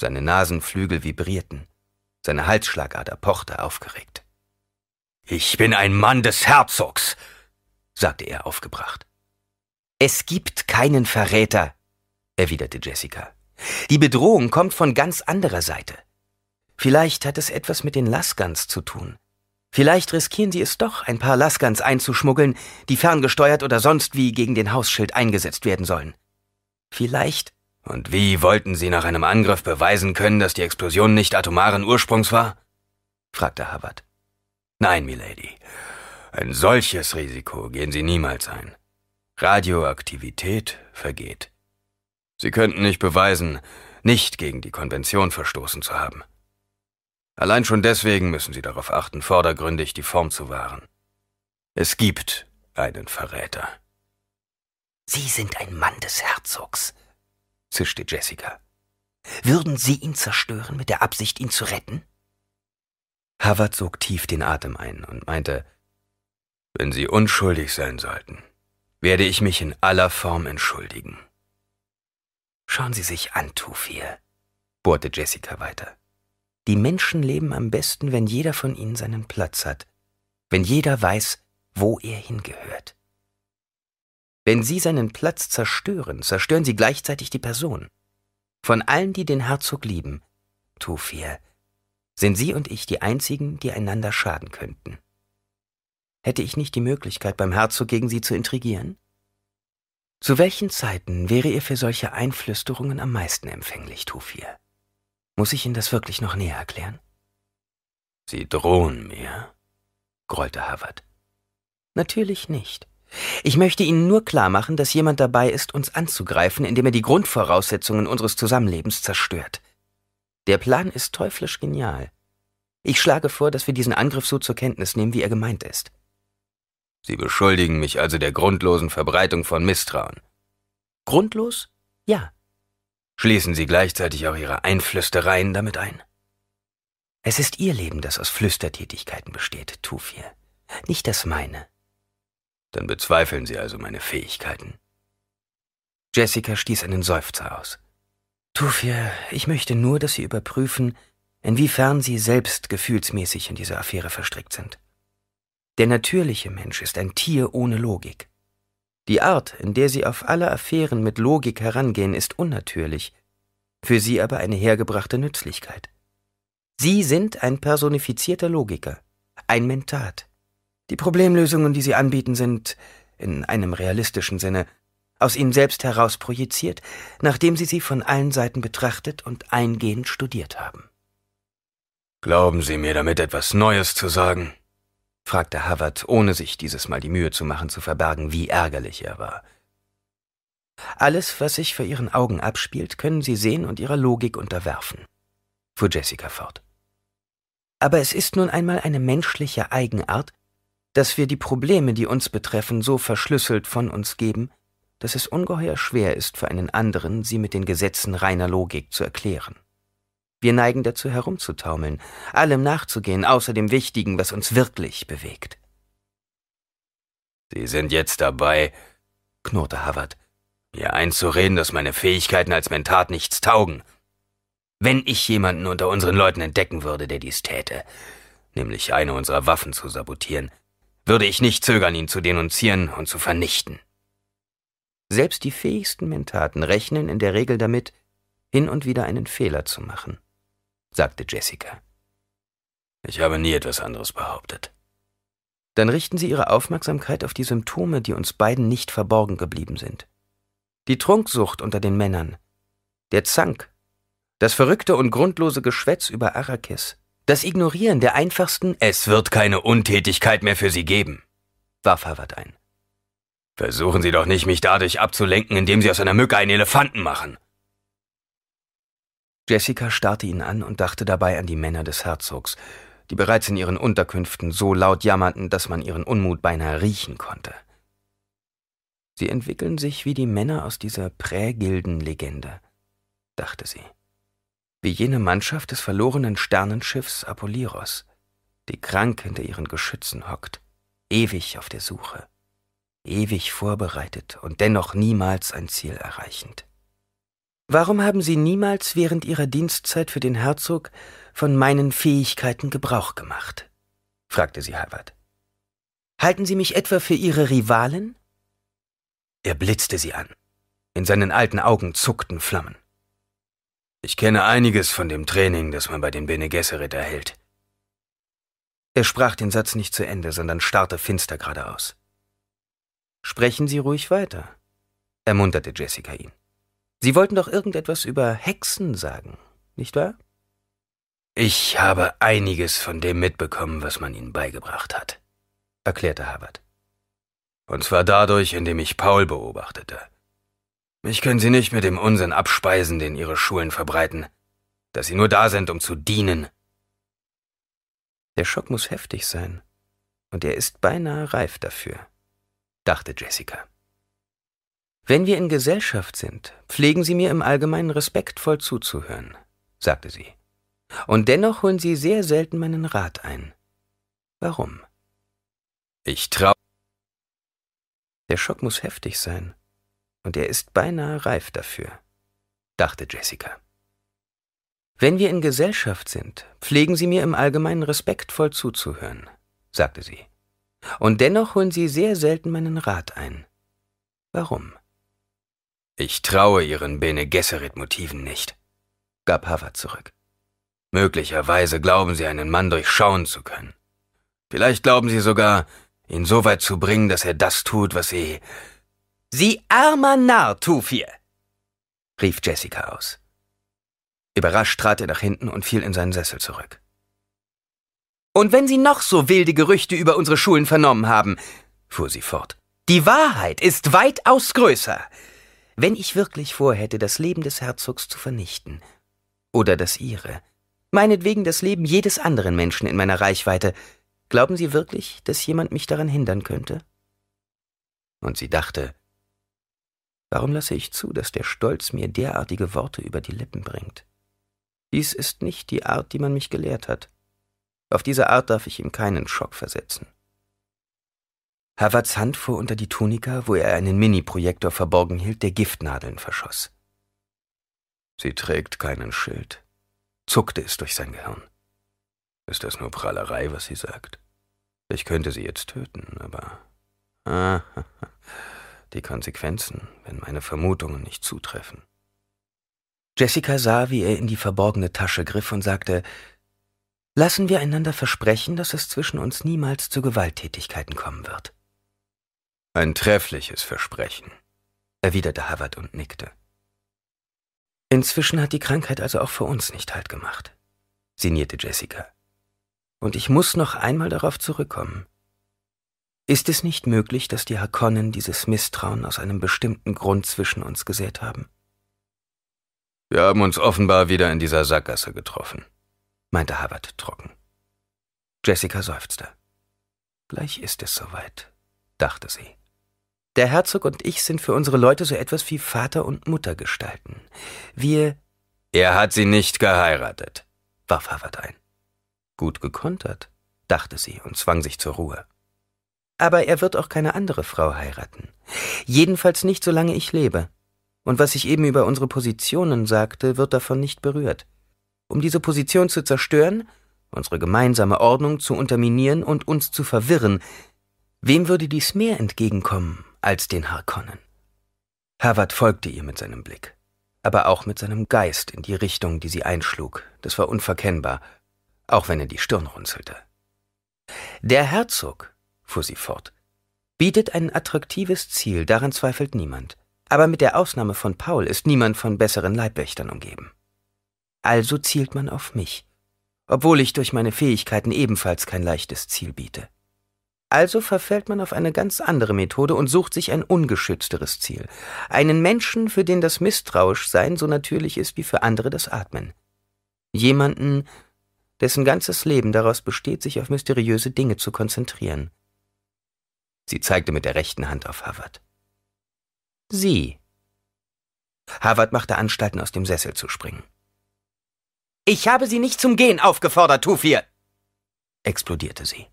Seine Nasenflügel vibrierten, seine Halsschlagader pochte aufgeregt. Ich bin ein Mann des Herzogs, sagte er aufgebracht. Es gibt keinen Verräter, erwiderte Jessica. Die Bedrohung kommt von ganz anderer Seite. Vielleicht hat es etwas mit den Laskans zu tun. Vielleicht riskieren sie es doch, ein paar Laskans einzuschmuggeln, die ferngesteuert oder sonst wie gegen den Hausschild eingesetzt werden sollen. Vielleicht. Und wie wollten Sie nach einem Angriff beweisen können, dass die Explosion nicht atomaren Ursprungs war? fragte Hubbard. Nein, Milady. Ein solches Risiko gehen Sie niemals ein. Radioaktivität vergeht. Sie könnten nicht beweisen, nicht gegen die Konvention verstoßen zu haben. Allein schon deswegen müssen Sie darauf achten, vordergründig die Form zu wahren. Es gibt einen Verräter. Sie sind ein Mann des Herzogs, zischte Jessica. Würden Sie ihn zerstören mit der Absicht, ihn zu retten? Havard sog tief den Atem ein und meinte, wenn Sie unschuldig sein sollten, werde ich mich in aller Form entschuldigen. Schauen Sie sich an, Tufir, bohrte Jessica weiter. Die Menschen leben am besten, wenn jeder von ihnen seinen Platz hat, wenn jeder weiß, wo er hingehört. Wenn Sie seinen Platz zerstören, zerstören Sie gleichzeitig die Person. Von allen, die den Herzog lieben, Tufir, sind Sie und ich die einzigen, die einander schaden könnten. Hätte ich nicht die Möglichkeit, beim Herzog gegen Sie zu intrigieren? Zu welchen Zeiten wäre ihr für solche Einflüsterungen am meisten empfänglich, Tufir? Muss ich Ihnen das wirklich noch näher erklären? Sie drohen mir, grollte Havard. Natürlich nicht. Ich möchte Ihnen nur klar machen, dass jemand dabei ist, uns anzugreifen, indem er die Grundvoraussetzungen unseres Zusammenlebens zerstört. Der Plan ist teuflisch genial. Ich schlage vor, dass wir diesen Angriff so zur Kenntnis nehmen, wie er gemeint ist. Sie beschuldigen mich also der grundlosen Verbreitung von Misstrauen. Grundlos? Ja. Schließen Sie gleichzeitig auch Ihre Einflüstereien damit ein? Es ist Ihr Leben, das aus Flüstertätigkeiten besteht, Tufir, nicht das meine. Dann bezweifeln Sie also meine Fähigkeiten. Jessica stieß einen Seufzer aus. Tufir, ich möchte nur, dass Sie überprüfen, inwiefern Sie selbst gefühlsmäßig in diese Affäre verstrickt sind. Der natürliche Mensch ist ein Tier ohne Logik. Die Art, in der sie auf alle Affären mit Logik herangehen, ist unnatürlich, für sie aber eine hergebrachte Nützlichkeit. Sie sind ein personifizierter Logiker, ein Mentat. Die Problemlösungen, die sie anbieten, sind, in einem realistischen Sinne, aus ihnen selbst heraus projiziert, nachdem sie sie von allen Seiten betrachtet und eingehend studiert haben. Glauben Sie mir damit etwas Neues zu sagen? Fragte Havard, ohne sich dieses Mal die Mühe zu machen, zu verbergen, wie ärgerlich er war. Alles, was sich vor Ihren Augen abspielt, können Sie sehen und Ihrer Logik unterwerfen, fuhr Jessica fort. Aber es ist nun einmal eine menschliche Eigenart, dass wir die Probleme, die uns betreffen, so verschlüsselt von uns geben, dass es ungeheuer schwer ist für einen anderen, sie mit den Gesetzen reiner Logik zu erklären. Wir neigen dazu herumzutaumeln, allem nachzugehen, außer dem Wichtigen, was uns wirklich bewegt. Sie sind jetzt dabei, knurrte Havard, mir einzureden, dass meine Fähigkeiten als Mentat nichts taugen. Wenn ich jemanden unter unseren Leuten entdecken würde, der dies täte, nämlich eine unserer Waffen zu sabotieren, würde ich nicht zögern, ihn zu denunzieren und zu vernichten. Selbst die fähigsten Mentaten rechnen in der Regel damit, hin und wieder einen Fehler zu machen sagte Jessica. Ich habe nie etwas anderes behauptet. Dann richten Sie Ihre Aufmerksamkeit auf die Symptome, die uns beiden nicht verborgen geblieben sind. Die Trunksucht unter den Männern, der Zank, das verrückte und grundlose Geschwätz über Arrakis, das Ignorieren der einfachsten Es wird keine Untätigkeit mehr für Sie geben, warf Harvard ein. Versuchen Sie doch nicht, mich dadurch abzulenken, indem Sie aus einer Mücke einen Elefanten machen. Jessica starrte ihn an und dachte dabei an die Männer des Herzogs, die bereits in ihren Unterkünften so laut jammerten, dass man ihren Unmut beinahe riechen konnte. Sie entwickeln sich wie die Männer aus dieser Prägilden-Legende, dachte sie. Wie jene Mannschaft des verlorenen Sternenschiffs Apolyros, die krank hinter ihren Geschützen hockt, ewig auf der Suche, ewig vorbereitet und dennoch niemals ein Ziel erreichend. Warum haben Sie niemals während Ihrer Dienstzeit für den Herzog von meinen Fähigkeiten Gebrauch gemacht? fragte sie Harvard. Halten Sie mich etwa für Ihre Rivalen? Er blitzte sie an. In seinen alten Augen zuckten Flammen. Ich kenne einiges von dem Training, das man bei den Bene Gesserit erhält. Er sprach den Satz nicht zu Ende, sondern starrte finster geradeaus. Sprechen Sie ruhig weiter, ermunterte Jessica ihn. Sie wollten doch irgendetwas über Hexen sagen, nicht wahr? Ich habe einiges von dem mitbekommen, was man ihnen beigebracht hat, erklärte Harvard. Und zwar dadurch, indem ich Paul beobachtete. Mich können Sie nicht mit dem Unsinn abspeisen, den Ihre Schulen verbreiten, dass Sie nur da sind, um zu dienen. Der Schock muss heftig sein, und er ist beinahe reif dafür, dachte Jessica. Wenn wir in Gesellschaft sind, pflegen Sie mir im Allgemeinen respektvoll zuzuhören, sagte sie. Und dennoch holen Sie sehr selten meinen Rat ein. Warum? Ich trau. Der Schock muss heftig sein. Und er ist beinahe reif dafür, dachte Jessica. Wenn wir in Gesellschaft sind, pflegen Sie mir im Allgemeinen respektvoll zuzuhören, sagte sie. Und dennoch holen Sie sehr selten meinen Rat ein. Warum? Ich traue Ihren Bene Gesserit-Motiven nicht, gab Havard zurück. Möglicherweise glauben Sie, einen Mann durchschauen zu können. Vielleicht glauben Sie sogar, ihn so weit zu bringen, dass er das tut, was Sie... Sie armer Narr, Tufir! rief Jessica aus. Überrascht trat er nach hinten und fiel in seinen Sessel zurück. Und wenn Sie noch so wilde Gerüchte über unsere Schulen vernommen haben, fuhr sie fort, die Wahrheit ist weitaus größer. Wenn ich wirklich vorhätte, das Leben des Herzogs zu vernichten, oder das Ihre, meinetwegen das Leben jedes anderen Menschen in meiner Reichweite, glauben Sie wirklich, dass jemand mich daran hindern könnte? Und sie dachte, warum lasse ich zu, dass der Stolz mir derartige Worte über die Lippen bringt? Dies ist nicht die Art, die man mich gelehrt hat. Auf diese Art darf ich ihm keinen Schock versetzen. Haverts Hand fuhr unter die Tunika, wo er einen Mini-Projektor verborgen hielt, der Giftnadeln verschoss. Sie trägt keinen Schild, zuckte es durch sein Gehirn. Ist das nur Prahlerei, was sie sagt? Ich könnte sie jetzt töten, aber. Ah, [laughs] die Konsequenzen, wenn meine Vermutungen nicht zutreffen. Jessica sah, wie er in die verborgene Tasche griff und sagte, Lassen wir einander versprechen, dass es zwischen uns niemals zu Gewalttätigkeiten kommen wird. Ein treffliches Versprechen, erwiderte Havard und nickte. Inzwischen hat die Krankheit also auch für uns nicht Halt gemacht, sinnierte Jessica. Und ich muss noch einmal darauf zurückkommen. Ist es nicht möglich, dass die Hakonnen dieses Misstrauen aus einem bestimmten Grund zwischen uns gesät haben? Wir haben uns offenbar wieder in dieser Sackgasse getroffen, meinte Havard trocken. Jessica seufzte. Gleich ist es soweit, dachte sie. Der Herzog und ich sind für unsere Leute so etwas wie Vater und Mutter gestalten. Wir. Er hat sie nicht geheiratet, warf Havard ein. Gut gekontert, dachte sie und zwang sich zur Ruhe. Aber er wird auch keine andere Frau heiraten. Jedenfalls nicht, solange ich lebe. Und was ich eben über unsere Positionen sagte, wird davon nicht berührt. Um diese Position zu zerstören, unsere gemeinsame Ordnung zu unterminieren und uns zu verwirren, wem würde dies mehr entgegenkommen als den Harkonnen. Harvard folgte ihr mit seinem Blick, aber auch mit seinem Geist in die Richtung, die sie einschlug. Das war unverkennbar, auch wenn er die Stirn runzelte. Der Herzog, fuhr sie fort, bietet ein attraktives Ziel, daran zweifelt niemand. Aber mit der Ausnahme von Paul ist niemand von besseren Leibwächtern umgeben. Also zielt man auf mich, obwohl ich durch meine Fähigkeiten ebenfalls kein leichtes Ziel biete. Also verfällt man auf eine ganz andere Methode und sucht sich ein ungeschützteres Ziel. Einen Menschen, für den das Misstrauischsein so natürlich ist wie für andere das Atmen. Jemanden, dessen ganzes Leben daraus besteht, sich auf mysteriöse Dinge zu konzentrieren. Sie zeigte mit der rechten Hand auf Harvard. Sie. Harvard machte Anstalten, aus dem Sessel zu springen. Ich habe Sie nicht zum Gehen aufgefordert, Tufir! explodierte sie.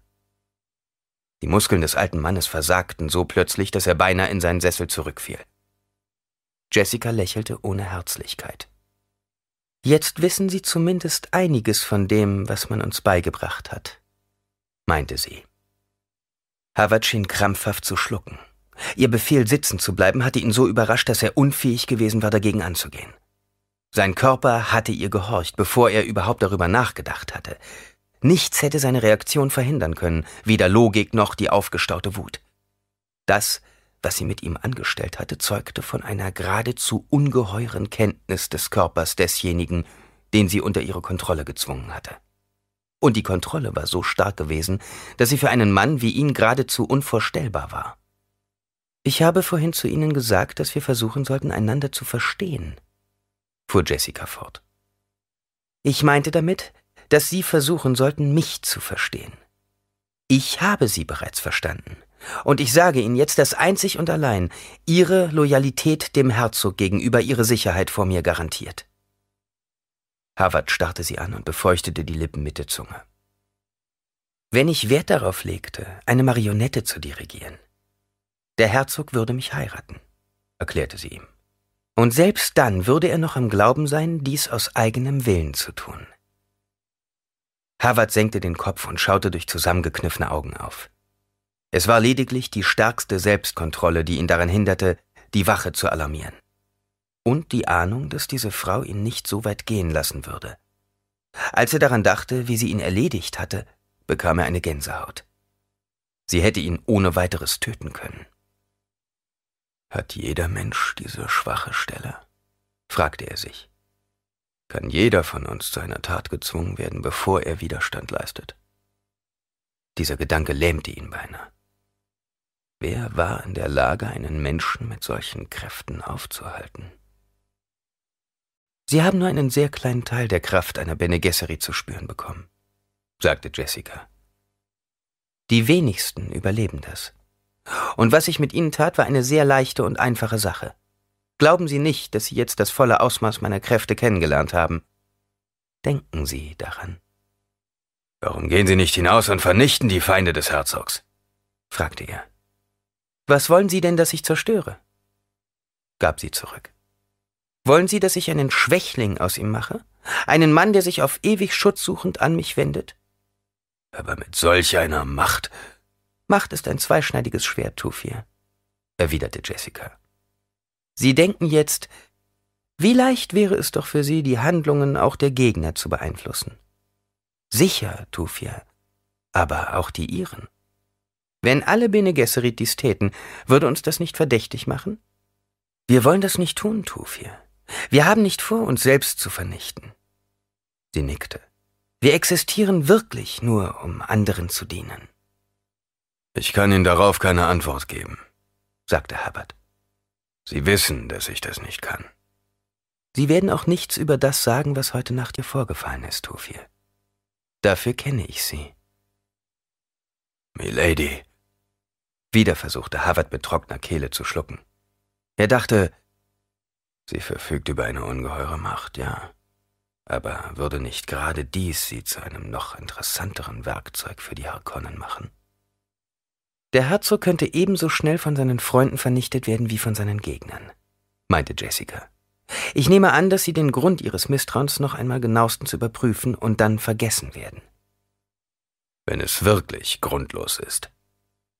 Die Muskeln des alten Mannes versagten so plötzlich, dass er beinahe in seinen Sessel zurückfiel. Jessica lächelte ohne Herzlichkeit. Jetzt wissen Sie zumindest einiges von dem, was man uns beigebracht hat, meinte sie. Harvard schien krampfhaft zu schlucken. Ihr Befehl, sitzen zu bleiben, hatte ihn so überrascht, dass er unfähig gewesen war, dagegen anzugehen. Sein Körper hatte ihr gehorcht, bevor er überhaupt darüber nachgedacht hatte. Nichts hätte seine Reaktion verhindern können, weder Logik noch die aufgestaute Wut. Das, was sie mit ihm angestellt hatte, zeugte von einer geradezu ungeheuren Kenntnis des Körpers desjenigen, den sie unter ihre Kontrolle gezwungen hatte. Und die Kontrolle war so stark gewesen, dass sie für einen Mann wie ihn geradezu unvorstellbar war. Ich habe vorhin zu Ihnen gesagt, dass wir versuchen sollten, einander zu verstehen, fuhr Jessica fort. Ich meinte damit, dass Sie versuchen sollten, mich zu verstehen. Ich habe Sie bereits verstanden. Und ich sage Ihnen jetzt, dass einzig und allein Ihre Loyalität dem Herzog gegenüber Ihre Sicherheit vor mir garantiert. Harvard starrte sie an und befeuchtete die Lippen mit der Zunge. Wenn ich Wert darauf legte, eine Marionette zu dirigieren, der Herzog würde mich heiraten, erklärte sie ihm. Und selbst dann würde er noch im Glauben sein, dies aus eigenem Willen zu tun. Harvard senkte den Kopf und schaute durch zusammengekniffene Augen auf. Es war lediglich die stärkste Selbstkontrolle, die ihn daran hinderte, die Wache zu alarmieren. Und die Ahnung, dass diese Frau ihn nicht so weit gehen lassen würde. Als er daran dachte, wie sie ihn erledigt hatte, bekam er eine Gänsehaut. Sie hätte ihn ohne weiteres töten können. Hat jeder Mensch diese schwache Stelle? fragte er sich. Kann jeder von uns zu einer Tat gezwungen werden, bevor er Widerstand leistet? Dieser Gedanke lähmte ihn beinahe. Wer war in der Lage, einen Menschen mit solchen Kräften aufzuhalten? Sie haben nur einen sehr kleinen Teil der Kraft einer Bene Gesserit zu spüren bekommen, sagte Jessica. Die wenigsten überleben das. Und was ich mit Ihnen tat, war eine sehr leichte und einfache Sache. Glauben Sie nicht, dass Sie jetzt das volle Ausmaß meiner Kräfte kennengelernt haben. Denken Sie daran. Warum gehen Sie nicht hinaus und vernichten die Feinde des Herzogs? fragte er. Was wollen Sie denn, dass ich zerstöre? gab sie zurück. Wollen Sie, dass ich einen Schwächling aus ihm mache? Einen Mann, der sich auf ewig schutzsuchend an mich wendet? Aber mit solch einer Macht. Macht ist ein zweischneidiges Schwert, Tufir, erwiderte Jessica. Sie denken jetzt, wie leicht wäre es doch für Sie, die Handlungen auch der Gegner zu beeinflussen. Sicher, Tufir, aber auch die Ihren. Wenn alle Bene Gesserit dies täten, würde uns das nicht verdächtig machen? Wir wollen das nicht tun, Tufir. Wir haben nicht vor, uns selbst zu vernichten. Sie nickte. Wir existieren wirklich nur, um anderen zu dienen. Ich kann Ihnen darauf keine Antwort geben, sagte Hubbard. Sie wissen, dass ich das nicht kann. Sie werden auch nichts über das sagen, was heute Nacht ihr vorgefallen ist, Tufir. Dafür kenne ich Sie. Milady. Wieder versuchte Havard mit trockener Kehle zu schlucken. Er dachte, sie verfügt über eine ungeheure Macht, ja. Aber würde nicht gerade dies sie zu einem noch interessanteren Werkzeug für die Harkonnen machen? Der Herzog könnte ebenso schnell von seinen Freunden vernichtet werden wie von seinen Gegnern, meinte Jessica. Ich nehme an, dass Sie den Grund Ihres Misstrauens noch einmal genauestens überprüfen und dann vergessen werden. Wenn es wirklich grundlos ist,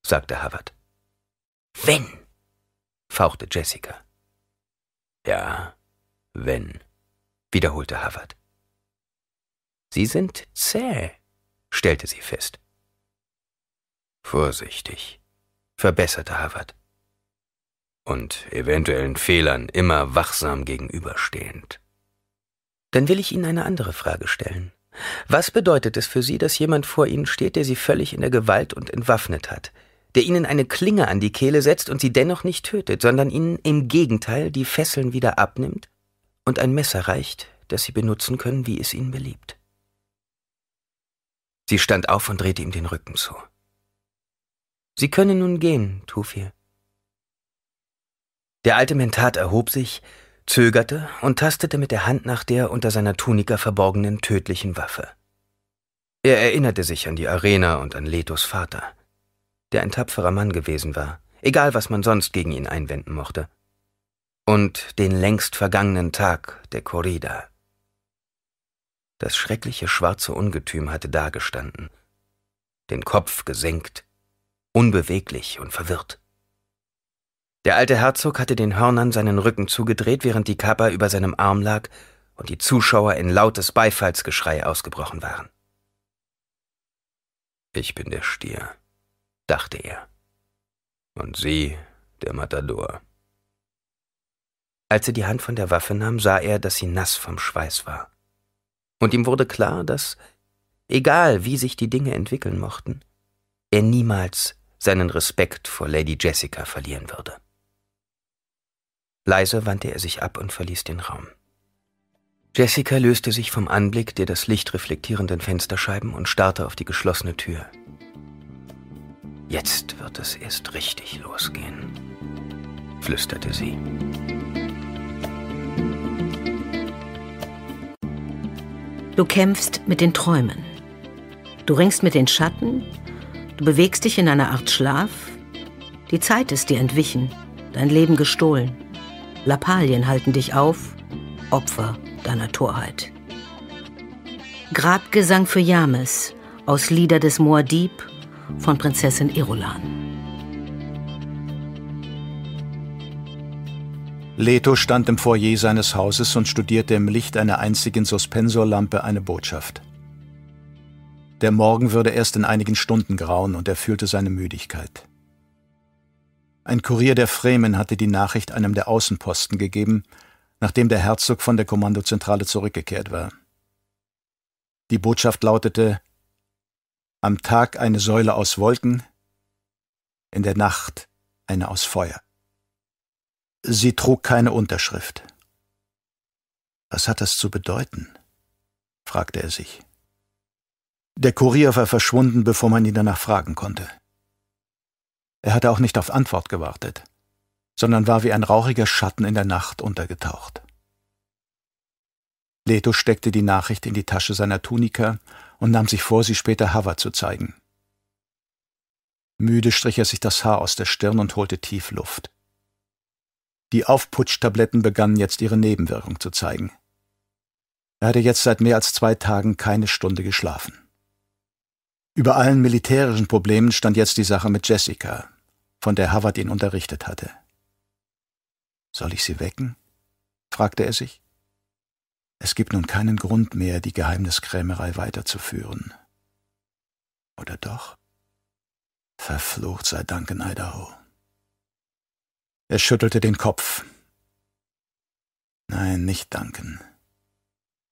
sagte Howard. Wenn, fauchte Jessica. Ja, wenn, wiederholte Howard. Sie sind zäh, stellte sie fest. Vorsichtig, verbesserte Harvard. Und eventuellen Fehlern immer wachsam gegenüberstehend. Dann will ich Ihnen eine andere Frage stellen. Was bedeutet es für Sie, dass jemand vor Ihnen steht, der Sie völlig in der Gewalt und entwaffnet hat, der Ihnen eine Klinge an die Kehle setzt und Sie dennoch nicht tötet, sondern Ihnen im Gegenteil die Fesseln wieder abnimmt und ein Messer reicht, das Sie benutzen können, wie es Ihnen beliebt? Sie stand auf und drehte ihm den Rücken zu. Sie können nun gehen, Tufir. Der alte Mentat erhob sich, zögerte und tastete mit der Hand nach der unter seiner Tunika verborgenen tödlichen Waffe. Er erinnerte sich an die Arena und an Letos Vater, der ein tapferer Mann gewesen war, egal was man sonst gegen ihn einwenden mochte, und den längst vergangenen Tag der Corrida. Das schreckliche schwarze Ungetüm hatte dagestanden, den Kopf gesenkt, unbeweglich und verwirrt. Der alte Herzog hatte den Hörnern seinen Rücken zugedreht, während die Kappa über seinem Arm lag und die Zuschauer in lautes Beifallsgeschrei ausgebrochen waren. Ich bin der Stier, dachte er. Und Sie, der Matador. Als er die Hand von der Waffe nahm, sah er, dass sie nass vom Schweiß war. Und ihm wurde klar, dass, egal wie sich die Dinge entwickeln mochten, er niemals seinen Respekt vor Lady Jessica verlieren würde. Leise wandte er sich ab und verließ den Raum. Jessica löste sich vom Anblick der das Licht reflektierenden Fensterscheiben und starrte auf die geschlossene Tür. Jetzt wird es erst richtig losgehen, flüsterte sie. Du kämpfst mit den Träumen. Du ringst mit den Schatten Du bewegst dich in einer Art Schlaf. Die Zeit ist dir entwichen, dein Leben gestohlen. Lappalien halten dich auf, Opfer deiner Torheit. Grabgesang für James aus Lieder des Moadib von Prinzessin Irulan. Leto stand im Foyer seines Hauses und studierte im Licht einer einzigen Suspensorlampe eine Botschaft. Der Morgen würde erst in einigen Stunden grauen und er fühlte seine Müdigkeit. Ein Kurier der Fremen hatte die Nachricht einem der Außenposten gegeben, nachdem der Herzog von der Kommandozentrale zurückgekehrt war. Die Botschaft lautete Am Tag eine Säule aus Wolken, in der Nacht eine aus Feuer. Sie trug keine Unterschrift. Was hat das zu bedeuten? fragte er sich. Der Kurier war verschwunden, bevor man ihn danach fragen konnte. Er hatte auch nicht auf Antwort gewartet, sondern war wie ein rauchiger Schatten in der Nacht untergetaucht. Leto steckte die Nachricht in die Tasche seiner Tunika und nahm sich vor, sie später Hava zu zeigen. Müde strich er sich das Haar aus der Stirn und holte tief Luft. Die Aufputschtabletten begannen jetzt ihre Nebenwirkung zu zeigen. Er hatte jetzt seit mehr als zwei Tagen keine Stunde geschlafen. Über allen militärischen Problemen stand jetzt die Sache mit Jessica, von der Howard ihn unterrichtet hatte. Soll ich sie wecken? fragte er sich. Es gibt nun keinen Grund mehr, die Geheimniskrämerei weiterzuführen. Oder doch? Verflucht sei Dank in Idaho. Er schüttelte den Kopf. Nein, nicht danken.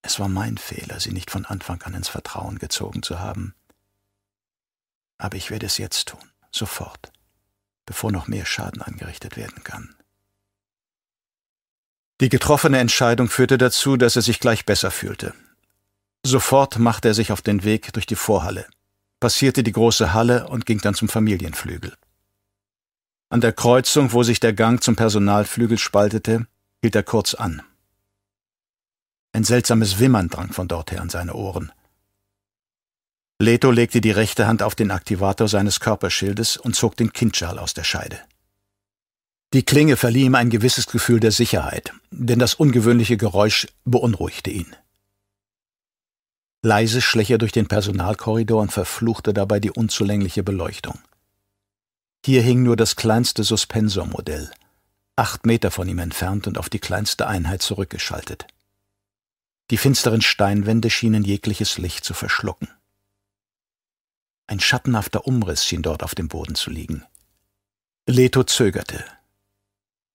Es war mein Fehler, sie nicht von Anfang an ins Vertrauen gezogen zu haben. Aber ich werde es jetzt tun, sofort, bevor noch mehr Schaden angerichtet werden kann. Die getroffene Entscheidung führte dazu, dass er sich gleich besser fühlte. Sofort machte er sich auf den Weg durch die Vorhalle, passierte die große Halle und ging dann zum Familienflügel. An der Kreuzung, wo sich der Gang zum Personalflügel spaltete, hielt er kurz an. Ein seltsames Wimmern drang von dort her an seine Ohren. Leto legte die rechte Hand auf den Aktivator seines Körperschildes und zog den Kindschal aus der Scheide. Die Klinge verlieh ihm ein gewisses Gefühl der Sicherheit, denn das ungewöhnliche Geräusch beunruhigte ihn. Leise schlich er durch den Personalkorridor und verfluchte dabei die unzulängliche Beleuchtung. Hier hing nur das kleinste Suspensormodell, acht Meter von ihm entfernt und auf die kleinste Einheit zurückgeschaltet. Die finsteren Steinwände schienen jegliches Licht zu verschlucken. Ein schattenhafter Umriss schien dort auf dem Boden zu liegen. Leto zögerte.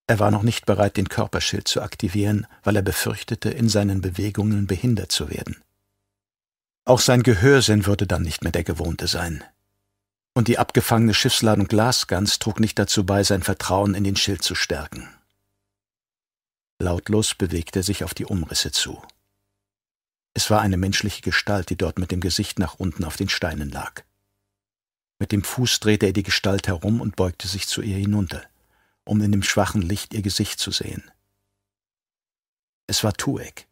Er war noch nicht bereit, den Körperschild zu aktivieren, weil er befürchtete, in seinen Bewegungen behindert zu werden. Auch sein Gehörsinn würde dann nicht mehr der gewohnte sein. Und die abgefangene Schiffsladung Glasgans trug nicht dazu bei, sein Vertrauen in den Schild zu stärken. Lautlos bewegte er sich auf die Umrisse zu. Es war eine menschliche Gestalt, die dort mit dem Gesicht nach unten auf den Steinen lag. Mit dem Fuß drehte er die Gestalt herum und beugte sich zu ihr hinunter, um in dem schwachen Licht ihr Gesicht zu sehen. Es war Tuek,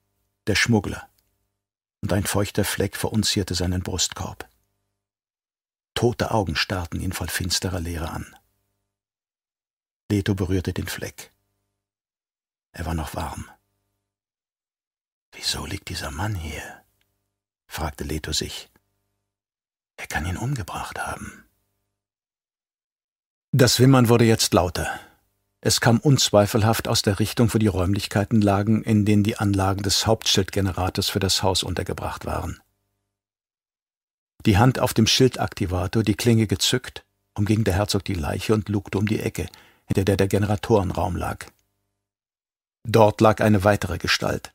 der Schmuggler, und ein feuchter Fleck verunzierte seinen Brustkorb. Tote Augen starrten ihn voll finsterer Leere an. Leto berührte den Fleck. Er war noch warm. Wieso liegt dieser Mann hier? fragte Leto sich. Er kann ihn umgebracht haben. Das Wimmern wurde jetzt lauter. Es kam unzweifelhaft aus der Richtung, wo die Räumlichkeiten lagen, in denen die Anlagen des Hauptschildgenerators für das Haus untergebracht waren. Die Hand auf dem Schildaktivator, die Klinge gezückt, umging der Herzog die Leiche und lugte um die Ecke, hinter der der Generatorenraum lag. Dort lag eine weitere Gestalt,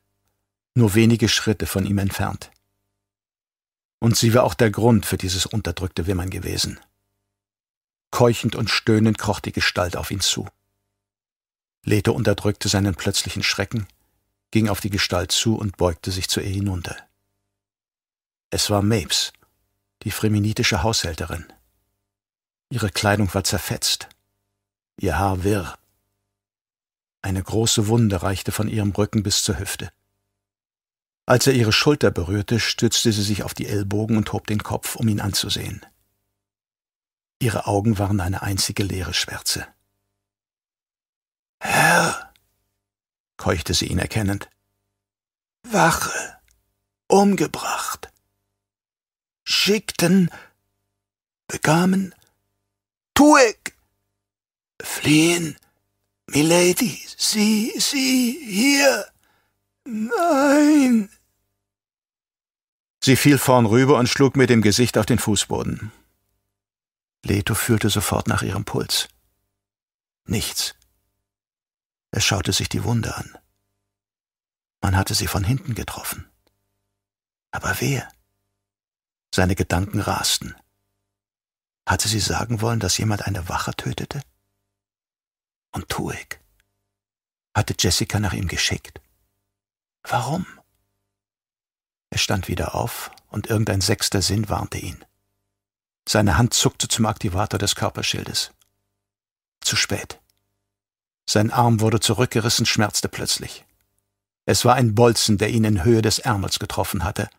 nur wenige Schritte von ihm entfernt. Und sie war auch der Grund für dieses unterdrückte Wimmern gewesen. Keuchend und stöhnend kroch die Gestalt auf ihn zu. Leto unterdrückte seinen plötzlichen Schrecken, ging auf die Gestalt zu und beugte sich zu ihr hinunter. Es war Mapes, die freminitische Haushälterin. Ihre Kleidung war zerfetzt, ihr Haar wirr. Eine große Wunde reichte von ihrem Rücken bis zur Hüfte. Als er ihre Schulter berührte, stützte sie sich auf die Ellbogen und hob den Kopf, um ihn anzusehen. Ihre Augen waren eine einzige leere Schwärze. Herr, keuchte sie ihn erkennend. Wache, umgebracht, schickten, bekamen, Tuig, fliehen, Milady, Sie, Sie, hier, nein. Sie fiel vorn rüber und schlug mit dem Gesicht auf den Fußboden. Leto fühlte sofort nach ihrem Puls. Nichts. Er schaute sich die Wunde an. Man hatte sie von hinten getroffen. Aber wer? Seine Gedanken rasten. Hatte sie sagen wollen, dass jemand eine Wache tötete? Und Tuig? Hatte Jessica nach ihm geschickt? Warum? Er stand wieder auf, und irgendein sechster Sinn warnte ihn. Seine Hand zuckte zum Aktivator des Körperschildes. Zu spät. Sein Arm wurde zurückgerissen, schmerzte plötzlich. Es war ein Bolzen, der ihn in Höhe des Ärmels getroffen hatte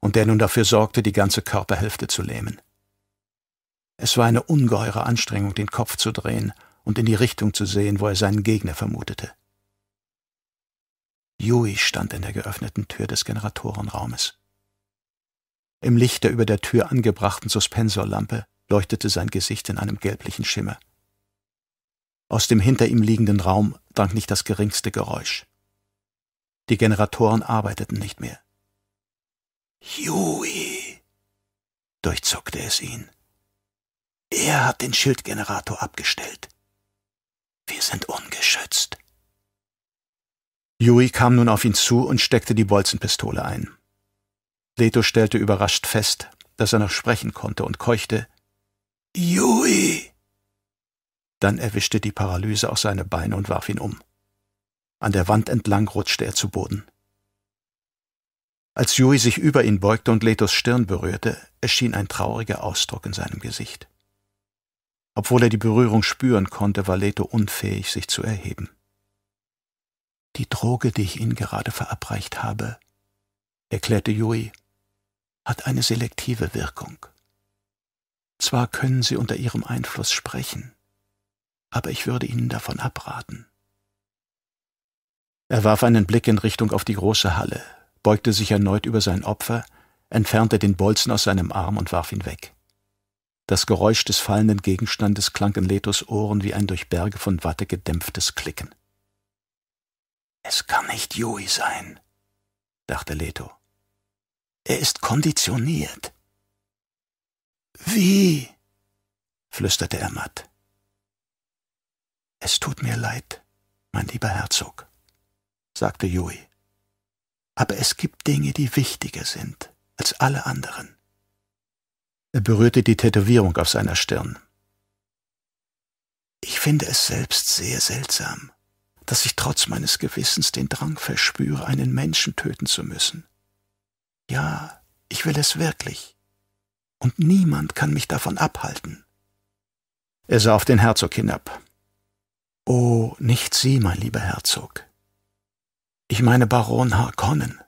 und der nun dafür sorgte, die ganze Körperhälfte zu lähmen. Es war eine ungeheure Anstrengung, den Kopf zu drehen und in die Richtung zu sehen, wo er seinen Gegner vermutete. Yui stand in der geöffneten Tür des Generatorenraumes. Im Licht der über der Tür angebrachten Suspensorlampe leuchtete sein Gesicht in einem gelblichen Schimmer. Aus dem hinter ihm liegenden Raum drang nicht das geringste Geräusch. Die Generatoren arbeiteten nicht mehr. Yui, durchzuckte es ihn. Er hat den Schildgenerator abgestellt. Wir sind ungeschützt. Yui kam nun auf ihn zu und steckte die Bolzenpistole ein. Leto stellte überrascht fest, dass er noch sprechen konnte und keuchte Yui. Dann erwischte die Paralyse auch seine Beine und warf ihn um. An der Wand entlang rutschte er zu Boden. Als Yui sich über ihn beugte und Letos Stirn berührte, erschien ein trauriger Ausdruck in seinem Gesicht. Obwohl er die Berührung spüren konnte, war Leto unfähig, sich zu erheben. Die Droge, die ich Ihnen gerade verabreicht habe, erklärte Yui, hat eine selektive Wirkung. Zwar können Sie unter ihrem Einfluss sprechen, aber ich würde Ihnen davon abraten. Er warf einen Blick in Richtung auf die große Halle, beugte sich erneut über sein Opfer, entfernte den Bolzen aus seinem Arm und warf ihn weg. Das Geräusch des fallenden Gegenstandes klang in Letos Ohren wie ein durch Berge von Watte gedämpftes Klicken. Es kann nicht Yui sein, dachte Leto. Er ist konditioniert. Wie? flüsterte er matt. Es tut mir leid, mein lieber Herzog, sagte Yui. Aber es gibt Dinge, die wichtiger sind als alle anderen. Er berührte die Tätowierung auf seiner Stirn. Ich finde es selbst sehr seltsam, dass ich trotz meines Gewissens den Drang verspüre, einen Menschen töten zu müssen. Ja, ich will es wirklich. Und niemand kann mich davon abhalten. Er sah auf den Herzog hinab. Oh, nicht Sie, mein lieber Herzog. Ich meine Baron Harkonnen.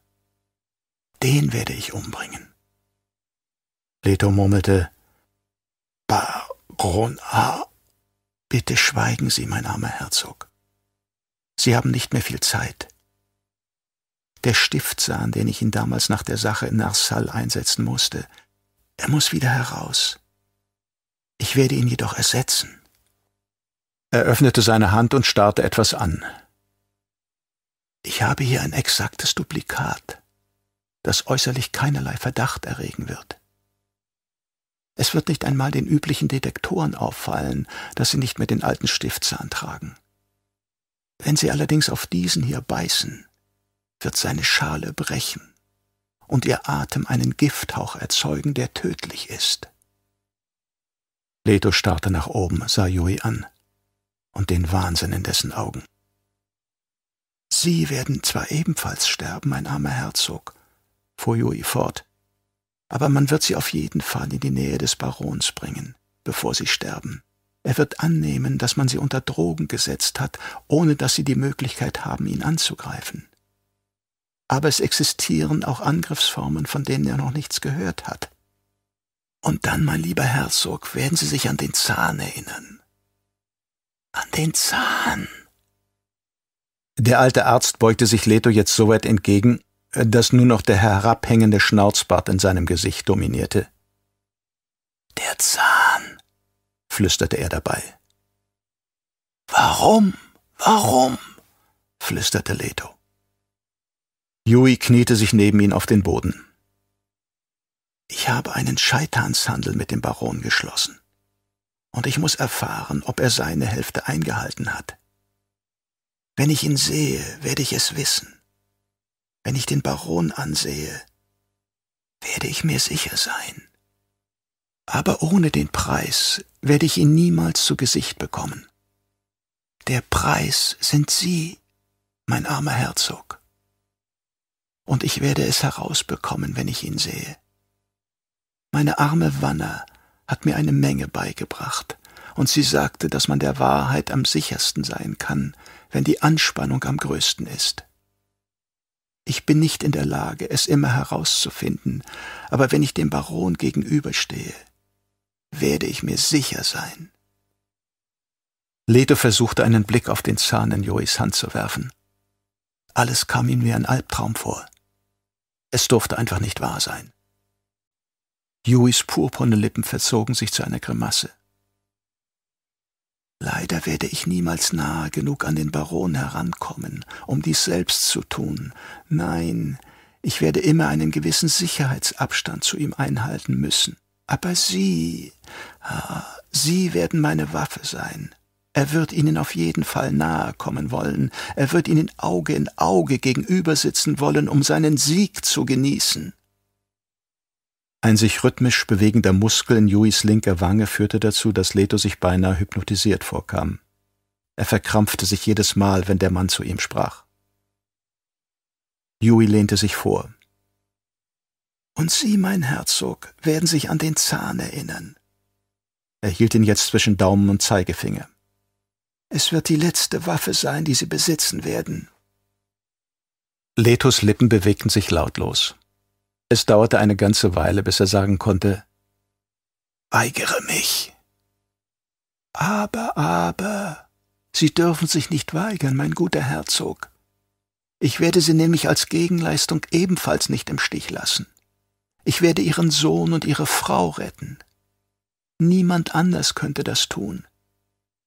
Den werde ich umbringen. Leto murmelte, Baron Har. Bitte schweigen Sie, mein armer Herzog. Sie haben nicht mehr viel Zeit. Der Stiftsahn, den ich ihn damals nach der Sache in Narsal einsetzen musste, er muss wieder heraus. Ich werde ihn jedoch ersetzen. Er öffnete seine Hand und starrte etwas an. Ich habe hier ein exaktes Duplikat, das äußerlich keinerlei Verdacht erregen wird. Es wird nicht einmal den üblichen Detektoren auffallen, dass sie nicht mehr den alten Stiftzahn tragen. Wenn sie allerdings auf diesen hier beißen, wird seine Schale brechen und ihr Atem einen Gifthauch erzeugen, der tödlich ist. Leto starrte nach oben, sah Yui an und den Wahnsinn in dessen Augen. Sie werden zwar ebenfalls sterben, mein armer Herzog, fuhr Jui fort, aber man wird sie auf jeden Fall in die Nähe des Barons bringen, bevor sie sterben. Er wird annehmen, dass man sie unter Drogen gesetzt hat, ohne dass sie die Möglichkeit haben, ihn anzugreifen. Aber es existieren auch Angriffsformen, von denen er noch nichts gehört hat. Und dann, mein lieber Herzog, werden Sie sich an den Zahn erinnern, an den Zahn. Der alte Arzt beugte sich Leto jetzt so weit entgegen, dass nur noch der herabhängende Schnauzbart in seinem Gesicht dominierte. Der Zahn, flüsterte er dabei. Warum? Warum? flüsterte Leto. Yui kniete sich neben ihn auf den Boden. Ich habe einen Scheitanshandel mit dem Baron geschlossen. Und ich muss erfahren, ob er seine Hälfte eingehalten hat. Wenn ich ihn sehe, werde ich es wissen. Wenn ich den Baron ansehe, werde ich mir sicher sein. Aber ohne den Preis werde ich ihn niemals zu Gesicht bekommen. Der Preis sind Sie, mein armer Herzog. Und ich werde es herausbekommen, wenn ich ihn sehe. Meine arme Wanner hat mir eine Menge beigebracht, und sie sagte, dass man der Wahrheit am sichersten sein kann, wenn die Anspannung am größten ist. Ich bin nicht in der Lage, es immer herauszufinden, aber wenn ich dem Baron gegenüberstehe, werde ich mir sicher sein. Leto versuchte einen Blick auf den Zahn in Jois Hand zu werfen. Alles kam ihm wie ein Albtraum vor. Es durfte einfach nicht wahr sein. Jois purpurne Lippen verzogen sich zu einer Grimasse. Leider werde ich niemals nahe genug an den Baron herankommen, um dies selbst zu tun. Nein, ich werde immer einen gewissen Sicherheitsabstand zu ihm einhalten müssen. Aber Sie, ah, Sie werden meine Waffe sein. Er wird ihnen auf jeden Fall nahe kommen wollen, er wird ihnen Auge in Auge gegenübersitzen wollen, um seinen Sieg zu genießen. Ein sich rhythmisch bewegender Muskel in Juis linker Wange führte dazu, dass Leto sich beinahe hypnotisiert vorkam. Er verkrampfte sich jedes Mal, wenn der Mann zu ihm sprach. Yui lehnte sich vor. Und Sie, mein Herzog, werden sich an den Zahn erinnern. Er hielt ihn jetzt zwischen Daumen und Zeigefinger. Es wird die letzte Waffe sein, die sie besitzen werden. Letos Lippen bewegten sich lautlos. Es dauerte eine ganze Weile, bis er sagen konnte Weigere mich. Aber, aber, Sie dürfen sich nicht weigern, mein guter Herzog. Ich werde Sie nämlich als Gegenleistung ebenfalls nicht im Stich lassen. Ich werde Ihren Sohn und Ihre Frau retten. Niemand anders könnte das tun.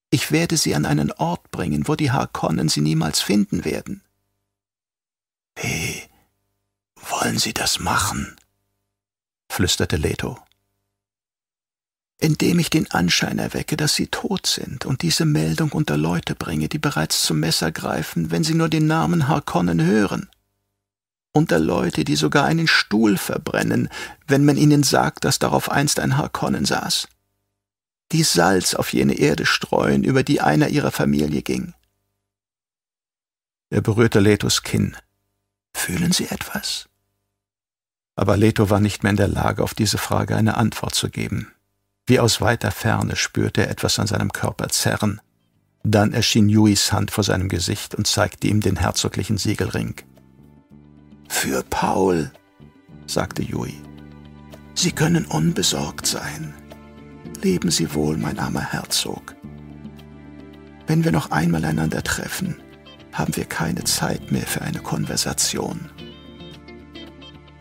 Ich werde sie an einen Ort bringen, wo die Harkonnen sie niemals finden werden. Wie wollen Sie das machen? flüsterte Leto. Indem ich den Anschein erwecke, dass sie tot sind und diese Meldung unter Leute bringe, die bereits zum Messer greifen, wenn sie nur den Namen Harkonnen hören. Unter Leute, die sogar einen Stuhl verbrennen, wenn man ihnen sagt, dass darauf einst ein Harkonnen saß die Salz auf jene Erde streuen, über die einer ihrer Familie ging. Er berührte Letos Kinn. Fühlen Sie etwas? Aber Leto war nicht mehr in der Lage, auf diese Frage eine Antwort zu geben. Wie aus weiter Ferne spürte er etwas an seinem Körper zerren. Dann erschien Yuis Hand vor seinem Gesicht und zeigte ihm den herzoglichen Siegelring. Für Paul, sagte Yui. Sie können unbesorgt sein. Leben Sie wohl, mein armer Herzog. Wenn wir noch einmal einander treffen, haben wir keine Zeit mehr für eine Konversation.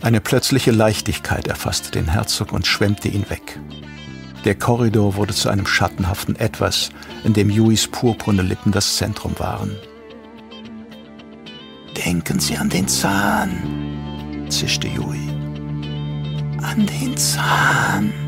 Eine plötzliche Leichtigkeit erfasste den Herzog und schwemmte ihn weg. Der Korridor wurde zu einem schattenhaften Etwas, in dem Juis purpurne Lippen das Zentrum waren. Denken Sie an den Zahn, zischte Jui. An den Zahn.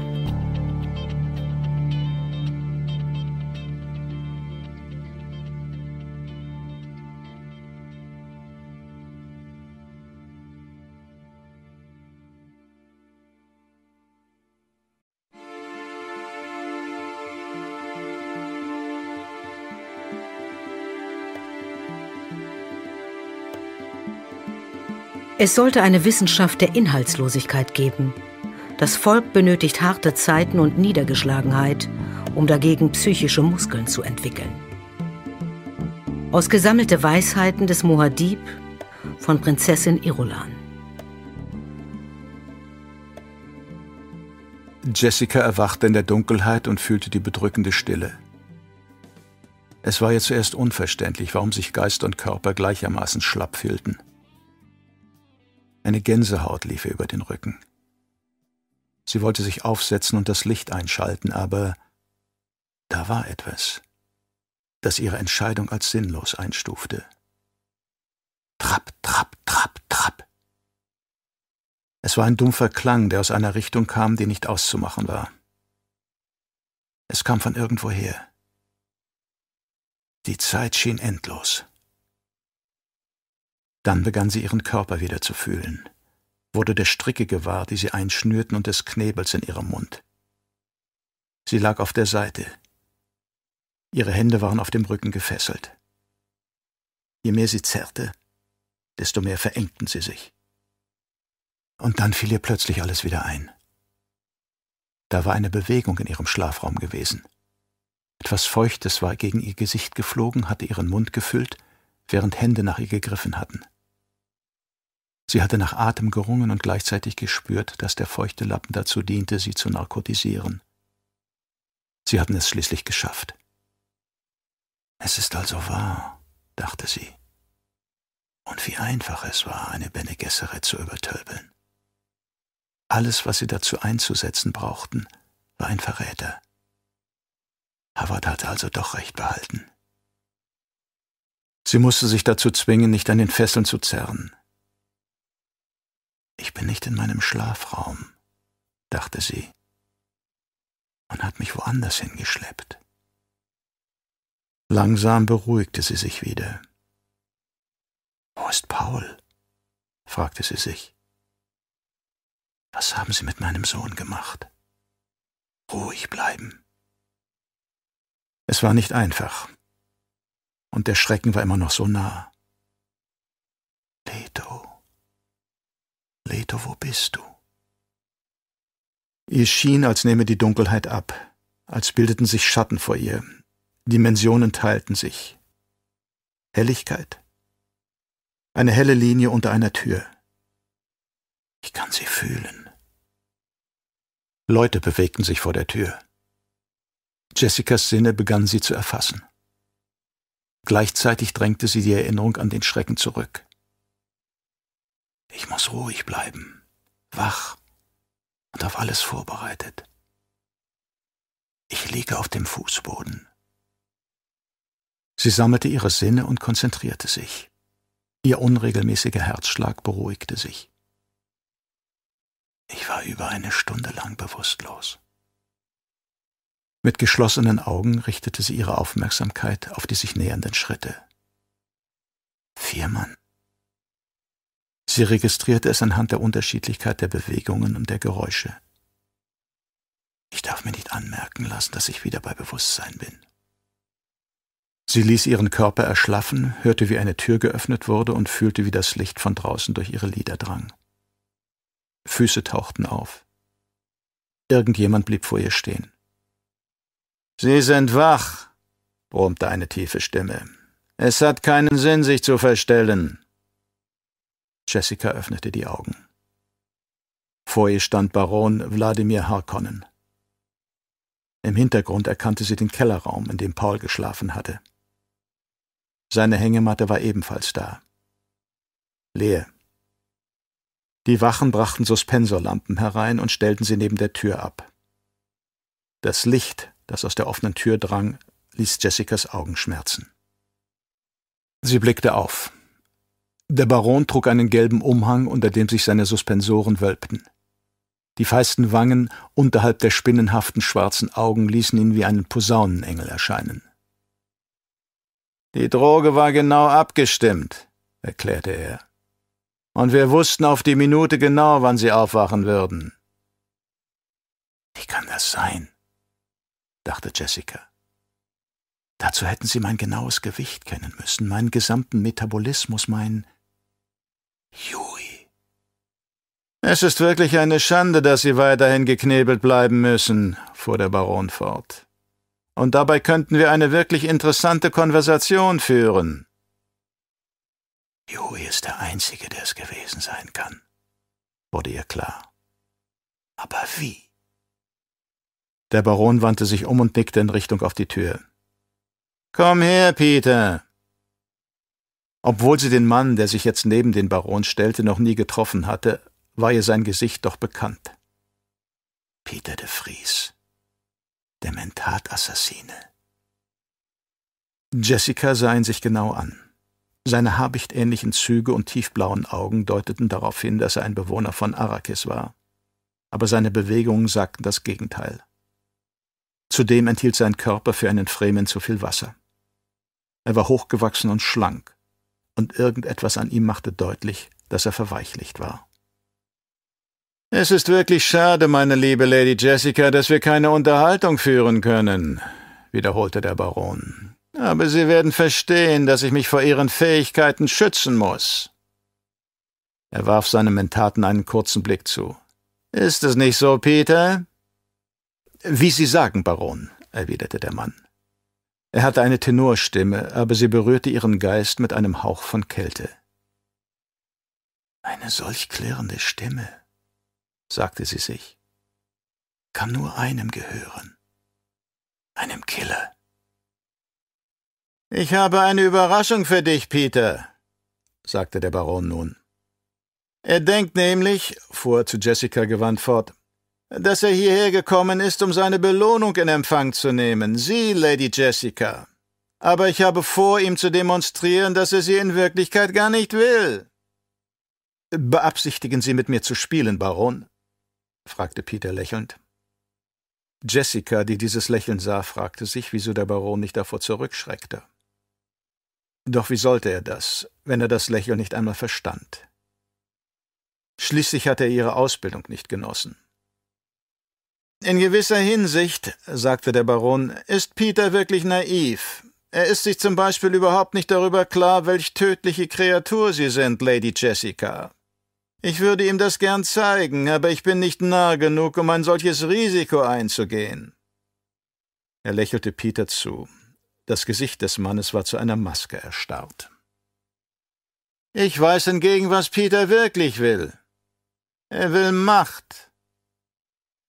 Es sollte eine Wissenschaft der Inhaltslosigkeit geben. Das Volk benötigt harte Zeiten und Niedergeschlagenheit, um dagegen psychische Muskeln zu entwickeln. Aus gesammelte Weisheiten des Mohadib von Prinzessin Irulan. Jessica erwachte in der Dunkelheit und fühlte die bedrückende Stille. Es war ihr zuerst unverständlich, warum sich Geist und Körper gleichermaßen schlapp fühlten. Eine Gänsehaut lief ihr über den Rücken. Sie wollte sich aufsetzen und das Licht einschalten, aber da war etwas, das ihre Entscheidung als sinnlos einstufte. Trapp, trapp, trapp, trapp. Es war ein dumpfer Klang, der aus einer Richtung kam, die nicht auszumachen war. Es kam von irgendwoher. Die Zeit schien endlos. Dann begann sie ihren Körper wieder zu fühlen, wurde der Stricke gewahr, die sie einschnürten und des Knebels in ihrem Mund. Sie lag auf der Seite. Ihre Hände waren auf dem Rücken gefesselt. Je mehr sie zerrte, desto mehr verengten sie sich. Und dann fiel ihr plötzlich alles wieder ein. Da war eine Bewegung in ihrem Schlafraum gewesen. Etwas Feuchtes war gegen ihr Gesicht geflogen, hatte ihren Mund gefüllt, während Hände nach ihr gegriffen hatten. Sie hatte nach Atem gerungen und gleichzeitig gespürt, dass der feuchte Lappen dazu diente, sie zu narkotisieren. Sie hatten es schließlich geschafft. Es ist also wahr, dachte sie. Und wie einfach es war, eine Bene Gesserit zu übertölpeln. Alles, was sie dazu einzusetzen brauchten, war ein Verräter. Havard hatte also doch recht behalten. Sie musste sich dazu zwingen, nicht an den Fesseln zu zerren. Ich bin nicht in meinem Schlafraum, dachte sie. Man hat mich woanders hingeschleppt. Langsam beruhigte sie sich wieder. Wo ist Paul? fragte sie sich. Was haben Sie mit meinem Sohn gemacht? Ruhig bleiben. Es war nicht einfach. Und der Schrecken war immer noch so nah. Leto. Leto, wo bist du? Ihr schien, als nehme die Dunkelheit ab, als bildeten sich Schatten vor ihr. Dimensionen teilten sich. Helligkeit. Eine helle Linie unter einer Tür. Ich kann sie fühlen. Leute bewegten sich vor der Tür. Jessicas Sinne begannen sie zu erfassen. Gleichzeitig drängte sie die Erinnerung an den Schrecken zurück. Ich muss ruhig bleiben, wach und auf alles vorbereitet. Ich liege auf dem Fußboden. Sie sammelte ihre Sinne und konzentrierte sich. Ihr unregelmäßiger Herzschlag beruhigte sich. Ich war über eine Stunde lang bewusstlos. Mit geschlossenen Augen richtete sie ihre Aufmerksamkeit auf die sich nähernden Schritte. Vier Mann. Sie registrierte es anhand der Unterschiedlichkeit der Bewegungen und der Geräusche. Ich darf mir nicht anmerken lassen, dass ich wieder bei Bewusstsein bin. Sie ließ ihren Körper erschlaffen, hörte, wie eine Tür geöffnet wurde und fühlte, wie das Licht von draußen durch ihre Lider drang. Füße tauchten auf. Irgendjemand blieb vor ihr stehen. Sie sind wach, brummte eine tiefe Stimme. Es hat keinen Sinn, sich zu verstellen. Jessica öffnete die Augen. Vor ihr stand Baron Wladimir Harkonnen. Im Hintergrund erkannte sie den Kellerraum, in dem Paul geschlafen hatte. Seine Hängematte war ebenfalls da. Leer. Die Wachen brachten Suspensorlampen herein und stellten sie neben der Tür ab. Das Licht, das aus der offenen Tür drang, ließ Jessicas Augen schmerzen. Sie blickte auf. Der Baron trug einen gelben Umhang, unter dem sich seine Suspensoren wölbten. Die feisten Wangen unterhalb der spinnenhaften schwarzen Augen ließen ihn wie einen Posaunenengel erscheinen. Die Droge war genau abgestimmt, erklärte er und wir wussten auf die Minute genau, wann sie aufwachen würden. Wie kann das sein? dachte Jessica. Dazu hätten sie mein genaues Gewicht kennen müssen, meinen gesamten Metabolismus, mein Jui. Es ist wirklich eine Schande, dass Sie weiterhin geknebelt bleiben müssen, fuhr der Baron fort. Und dabei könnten wir eine wirklich interessante Konversation führen. Joey ist der Einzige, der es gewesen sein kann, wurde ihr klar. Aber wie? Der Baron wandte sich um und nickte in Richtung auf die Tür. Komm her, Peter. Obwohl sie den Mann, der sich jetzt neben den Baron stellte, noch nie getroffen hatte, war ihr sein Gesicht doch bekannt. Peter de Vries, der Mentat-Assassine. Jessica sah ihn sich genau an. Seine habichtähnlichen Züge und tiefblauen Augen deuteten darauf hin, dass er ein Bewohner von Arrakis war. Aber seine Bewegungen sagten das Gegenteil. Zudem enthielt sein Körper für einen Fremen zu viel Wasser. Er war hochgewachsen und schlank, und irgendetwas an ihm machte deutlich, dass er verweichlicht war. Es ist wirklich schade, meine liebe Lady Jessica, dass wir keine Unterhaltung führen können, wiederholte der Baron. Aber Sie werden verstehen, dass ich mich vor Ihren Fähigkeiten schützen muss. Er warf seinem Mentaten einen kurzen Blick zu. Ist es nicht so, Peter? Wie Sie sagen, Baron, erwiderte der Mann. Er hatte eine Tenorstimme, aber sie berührte ihren Geist mit einem Hauch von Kälte. Eine solch klirrende Stimme, sagte sie sich, kann nur einem gehören, einem Killer. Ich habe eine Überraschung für dich, Peter, sagte der Baron nun. Er denkt nämlich, fuhr er zu Jessica gewandt fort, dass er hierher gekommen ist, um seine Belohnung in Empfang zu nehmen, Sie, Lady Jessica. Aber ich habe vor, ihm zu demonstrieren, dass er sie in Wirklichkeit gar nicht will. Beabsichtigen Sie mit mir zu spielen, Baron? fragte Peter lächelnd. Jessica, die dieses Lächeln sah, fragte sich, wieso der Baron nicht davor zurückschreckte. Doch wie sollte er das, wenn er das Lächeln nicht einmal verstand? Schließlich hatte er ihre Ausbildung nicht genossen. In gewisser Hinsicht, sagte der Baron, ist Peter wirklich naiv. Er ist sich zum Beispiel überhaupt nicht darüber klar, welch tödliche Kreatur Sie sind, Lady Jessica. Ich würde ihm das gern zeigen, aber ich bin nicht nah genug, um ein solches Risiko einzugehen. Er lächelte Peter zu. Das Gesicht des Mannes war zu einer Maske erstarrt. Ich weiß hingegen, was Peter wirklich will. Er will Macht.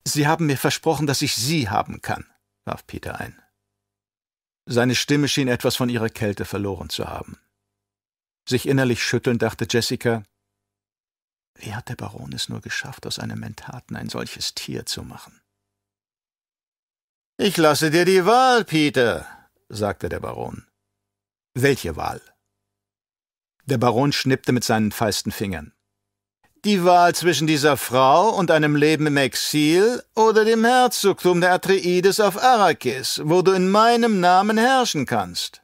Sie haben mir versprochen, dass ich Sie haben kann, warf Peter ein. Seine Stimme schien etwas von ihrer Kälte verloren zu haben. Sich innerlich schüttelnd dachte Jessica, wie hat der Baron es nur geschafft, aus einem Mentaten ein solches Tier zu machen? Ich lasse dir die Wahl, Peter, sagte der Baron. Welche Wahl? Der Baron schnippte mit seinen feisten Fingern. Die Wahl zwischen dieser Frau und einem Leben im Exil oder dem Herzogtum der Atreides auf Arrakis, wo du in meinem Namen herrschen kannst.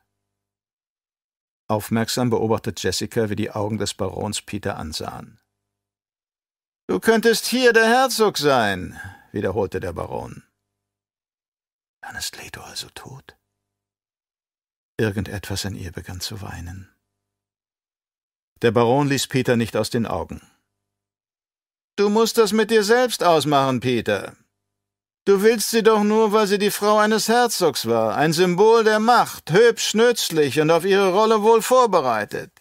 Aufmerksam beobachtet Jessica, wie die Augen des Barons Peter ansahen. Du könntest hier der Herzog sein, wiederholte der Baron. Dann ist Leto also tot. Irgendetwas in ihr begann zu weinen. Der Baron ließ Peter nicht aus den Augen. Du musst das mit dir selbst ausmachen, Peter. Du willst sie doch nur, weil sie die Frau eines Herzogs war, ein Symbol der Macht, hübsch, nützlich und auf ihre Rolle wohl vorbereitet.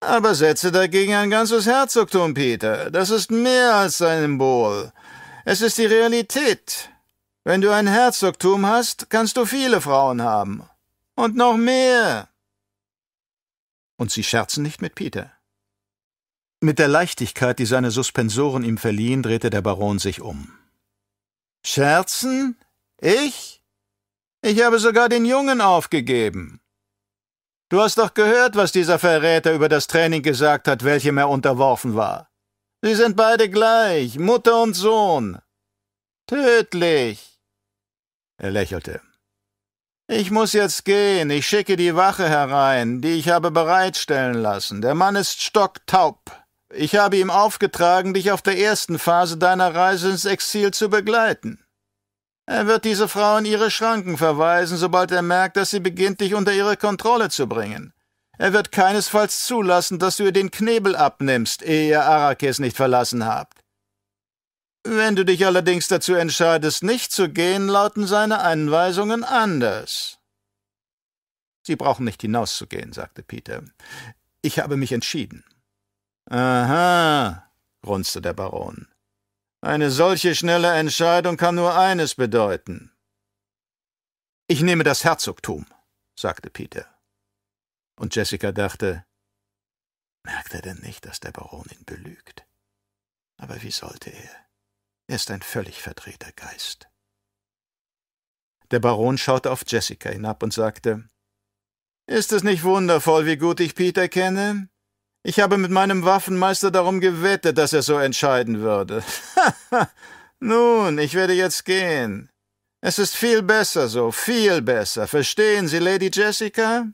Aber setze dagegen ein ganzes Herzogtum, Peter. Das ist mehr als ein Symbol. Es ist die Realität. Wenn du ein Herzogtum hast, kannst du viele Frauen haben. Und noch mehr. Und Sie scherzen nicht mit Peter. Mit der Leichtigkeit, die seine Suspensoren ihm verliehen, drehte der Baron sich um. Scherzen? Ich? Ich habe sogar den Jungen aufgegeben. Du hast doch gehört, was dieser Verräter über das Training gesagt hat, welchem er unterworfen war. Sie sind beide gleich, Mutter und Sohn. Tödlich. Er lächelte. Ich muss jetzt gehen. Ich schicke die Wache herein, die ich habe bereitstellen lassen. Der Mann ist stocktaub. Ich habe ihm aufgetragen, dich auf der ersten Phase deiner Reise ins Exil zu begleiten. Er wird diese Frau in ihre Schranken verweisen, sobald er merkt, dass sie beginnt, dich unter ihre Kontrolle zu bringen. Er wird keinesfalls zulassen, dass du ihr den Knebel abnimmst, ehe ihr Arrakis nicht verlassen habt. Wenn du dich allerdings dazu entscheidest, nicht zu gehen, lauten seine Anweisungen anders. Sie brauchen nicht hinauszugehen, sagte Peter. Ich habe mich entschieden. Aha, grunzte der Baron. Eine solche schnelle Entscheidung kann nur eines bedeuten. Ich nehme das Herzogtum, sagte Peter. Und Jessica dachte, merkt er denn nicht, dass der Baron ihn belügt? Aber wie sollte er? Er ist ein völlig verdrehter Geist. Der Baron schaute auf Jessica hinab und sagte, Ist es nicht wundervoll, wie gut ich Peter kenne? Ich habe mit meinem Waffenmeister darum gewettet, dass er so entscheiden würde. [laughs] Nun, ich werde jetzt gehen. Es ist viel besser so, viel besser. Verstehen Sie, Lady Jessica?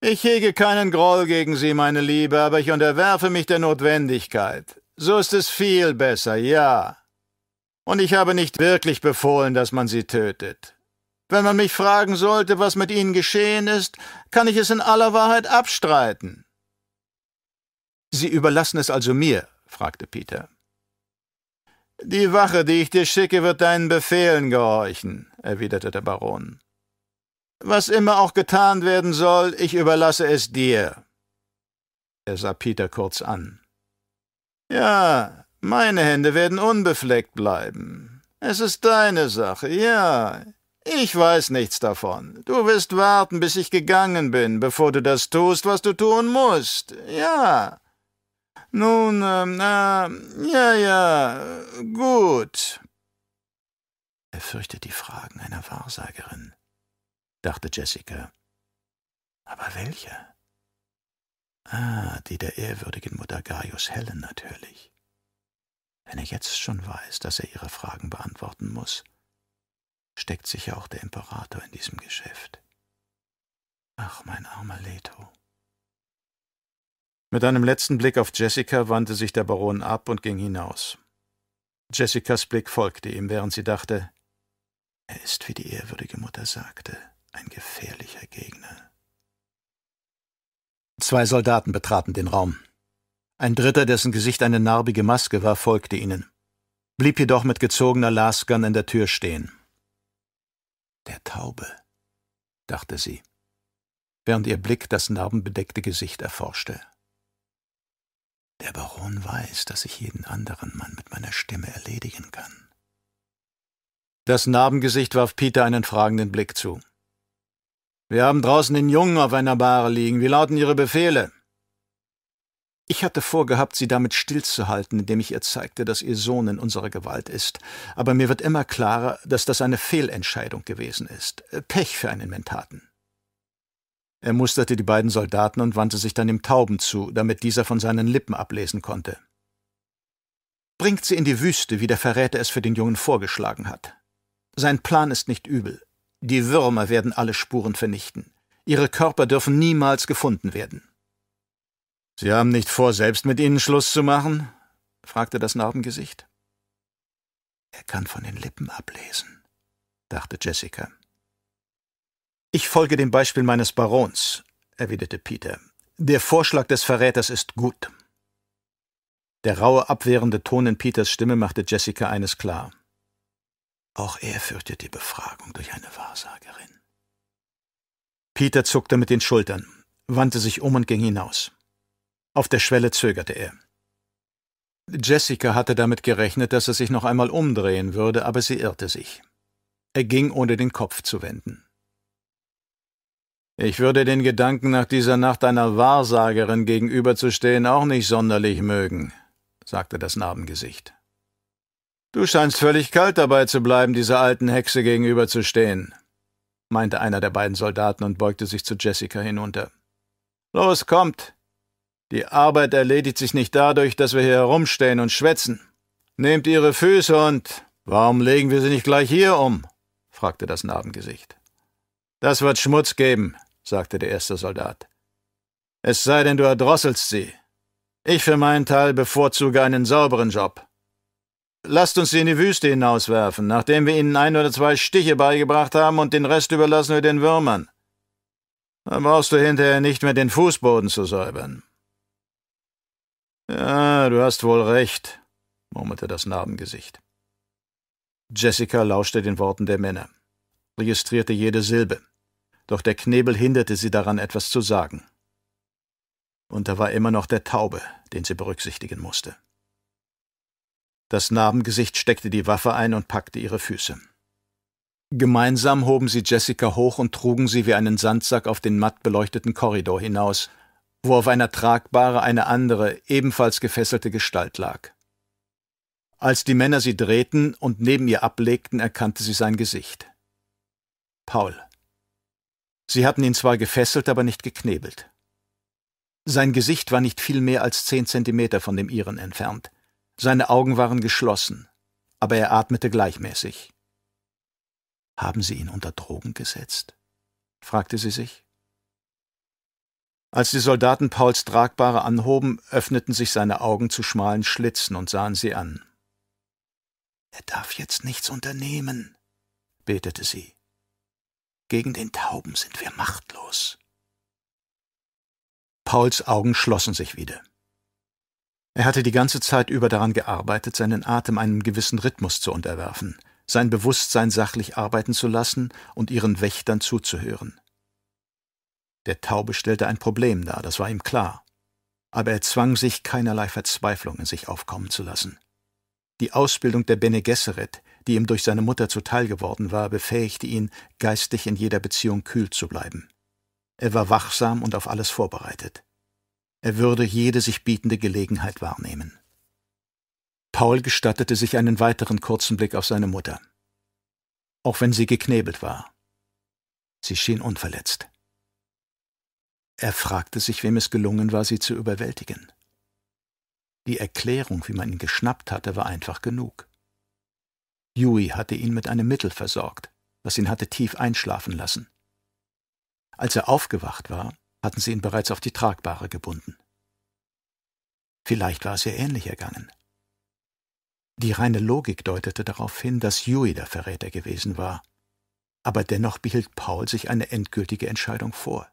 Ich hege keinen Groll gegen Sie, meine Liebe, aber ich unterwerfe mich der Notwendigkeit. So ist es viel besser, ja. Und ich habe nicht wirklich befohlen, dass man sie tötet. Wenn man mich fragen sollte, was mit ihnen geschehen ist, kann ich es in aller Wahrheit abstreiten. Sie überlassen es also mir? fragte Peter. Die Wache, die ich dir schicke, wird deinen Befehlen gehorchen, erwiderte der Baron. Was immer auch getan werden soll, ich überlasse es dir. Er sah Peter kurz an. Ja, meine Hände werden unbefleckt bleiben. Es ist deine Sache, ja. Ich weiß nichts davon. Du wirst warten, bis ich gegangen bin, bevor du das tust, was du tun musst. Ja. Nun, ähm, äh, ja, ja, gut. Er fürchtet die Fragen einer Wahrsagerin, dachte Jessica. Aber welche? Ah, die der ehrwürdigen Mutter Gaius Helen natürlich. Wenn er jetzt schon weiß, dass er ihre Fragen beantworten muss, steckt sicher auch der Imperator in diesem Geschäft. Ach, mein armer Leto. Mit einem letzten Blick auf Jessica wandte sich der Baron ab und ging hinaus. Jessicas Blick folgte ihm, während sie dachte, er ist, wie die ehrwürdige Mutter sagte, ein gefährlicher Gegner. Zwei Soldaten betraten den Raum. Ein dritter, dessen Gesicht eine narbige Maske war, folgte ihnen, blieb jedoch mit gezogener Lasgun in der Tür stehen. Der Taube, dachte sie, während ihr Blick das narbenbedeckte Gesicht erforschte. Der Baron weiß, dass ich jeden anderen Mann mit meiner Stimme erledigen kann. Das Narbengesicht warf Peter einen fragenden Blick zu. Wir haben draußen den Jungen auf einer Bahre liegen. Wie lauten Ihre Befehle? Ich hatte vorgehabt, sie damit stillzuhalten, indem ich ihr zeigte, dass ihr Sohn in unserer Gewalt ist. Aber mir wird immer klarer, dass das eine Fehlentscheidung gewesen ist. Pech für einen Mentaten. Er musterte die beiden Soldaten und wandte sich dann dem Tauben zu, damit dieser von seinen Lippen ablesen konnte. Bringt sie in die Wüste, wie der Verräter es für den Jungen vorgeschlagen hat. Sein Plan ist nicht übel. Die Würmer werden alle Spuren vernichten. Ihre Körper dürfen niemals gefunden werden. Sie haben nicht vor, selbst mit ihnen Schluss zu machen? fragte das Narbengesicht. Er kann von den Lippen ablesen, dachte Jessica. Ich folge dem Beispiel meines Barons, erwiderte Peter. Der Vorschlag des Verräters ist gut. Der raue, abwehrende Ton in Peters Stimme machte Jessica eines klar. Auch er fürchtet die Befragung durch eine Wahrsagerin. Peter zuckte mit den Schultern, wandte sich um und ging hinaus. Auf der Schwelle zögerte er. Jessica hatte damit gerechnet, dass er sich noch einmal umdrehen würde, aber sie irrte sich. Er ging, ohne den Kopf zu wenden. Ich würde den Gedanken, nach dieser Nacht einer Wahrsagerin gegenüberzustehen, auch nicht sonderlich mögen, sagte das Narbengesicht. Du scheinst völlig kalt dabei zu bleiben, dieser alten Hexe gegenüberzustehen, meinte einer der beiden Soldaten und beugte sich zu Jessica hinunter. Los, kommt! Die Arbeit erledigt sich nicht dadurch, dass wir hier herumstehen und schwätzen. Nehmt ihre Füße und. Warum legen wir sie nicht gleich hier um? fragte das Narbengesicht. Das wird Schmutz geben, sagte der erste Soldat. Es sei denn, du erdrosselst sie. Ich für meinen Teil bevorzuge einen sauberen Job. Lasst uns sie in die Wüste hinauswerfen, nachdem wir ihnen ein oder zwei Stiche beigebracht haben, und den Rest überlassen wir den Würmern. Dann brauchst du hinterher nicht mehr den Fußboden zu säubern. Ja, du hast wohl recht, murmelte das Narbengesicht. Jessica lauschte den Worten der Männer, registrierte jede Silbe doch der Knebel hinderte sie daran, etwas zu sagen. Und da war immer noch der Taube, den sie berücksichtigen musste. Das Narbengesicht steckte die Waffe ein und packte ihre Füße. Gemeinsam hoben sie Jessica hoch und trugen sie wie einen Sandsack auf den matt beleuchteten Korridor hinaus, wo auf einer Tragbare eine andere, ebenfalls gefesselte Gestalt lag. Als die Männer sie drehten und neben ihr ablegten, erkannte sie sein Gesicht. Paul. Sie hatten ihn zwar gefesselt, aber nicht geknebelt. Sein Gesicht war nicht viel mehr als zehn Zentimeter von dem ihren entfernt. Seine Augen waren geschlossen, aber er atmete gleichmäßig. Haben Sie ihn unter Drogen gesetzt? fragte sie sich. Als die Soldaten Pauls Tragbare anhoben, öffneten sich seine Augen zu schmalen Schlitzen und sahen sie an. Er darf jetzt nichts unternehmen, betete sie. Gegen den Tauben sind wir machtlos. Pauls Augen schlossen sich wieder. Er hatte die ganze Zeit über daran gearbeitet, seinen Atem einem gewissen Rhythmus zu unterwerfen, sein Bewusstsein sachlich arbeiten zu lassen und ihren Wächtern zuzuhören. Der Taube stellte ein Problem dar, das war ihm klar, aber er zwang sich, keinerlei Verzweiflung in sich aufkommen zu lassen. Die Ausbildung der Bene Gesserit, die ihm durch seine Mutter zuteil geworden war, befähigte ihn, geistig in jeder Beziehung kühl zu bleiben. Er war wachsam und auf alles vorbereitet. Er würde jede sich bietende Gelegenheit wahrnehmen. Paul gestattete sich einen weiteren kurzen Blick auf seine Mutter. Auch wenn sie geknebelt war. Sie schien unverletzt. Er fragte sich, wem es gelungen war, sie zu überwältigen. Die Erklärung, wie man ihn geschnappt hatte, war einfach genug. Yui hatte ihn mit einem Mittel versorgt, das ihn hatte tief einschlafen lassen. Als er aufgewacht war, hatten sie ihn bereits auf die Tragbare gebunden. Vielleicht war es ihr ähnlich ergangen. Die reine Logik deutete darauf hin, dass Yui der Verräter gewesen war, aber dennoch behielt Paul sich eine endgültige Entscheidung vor.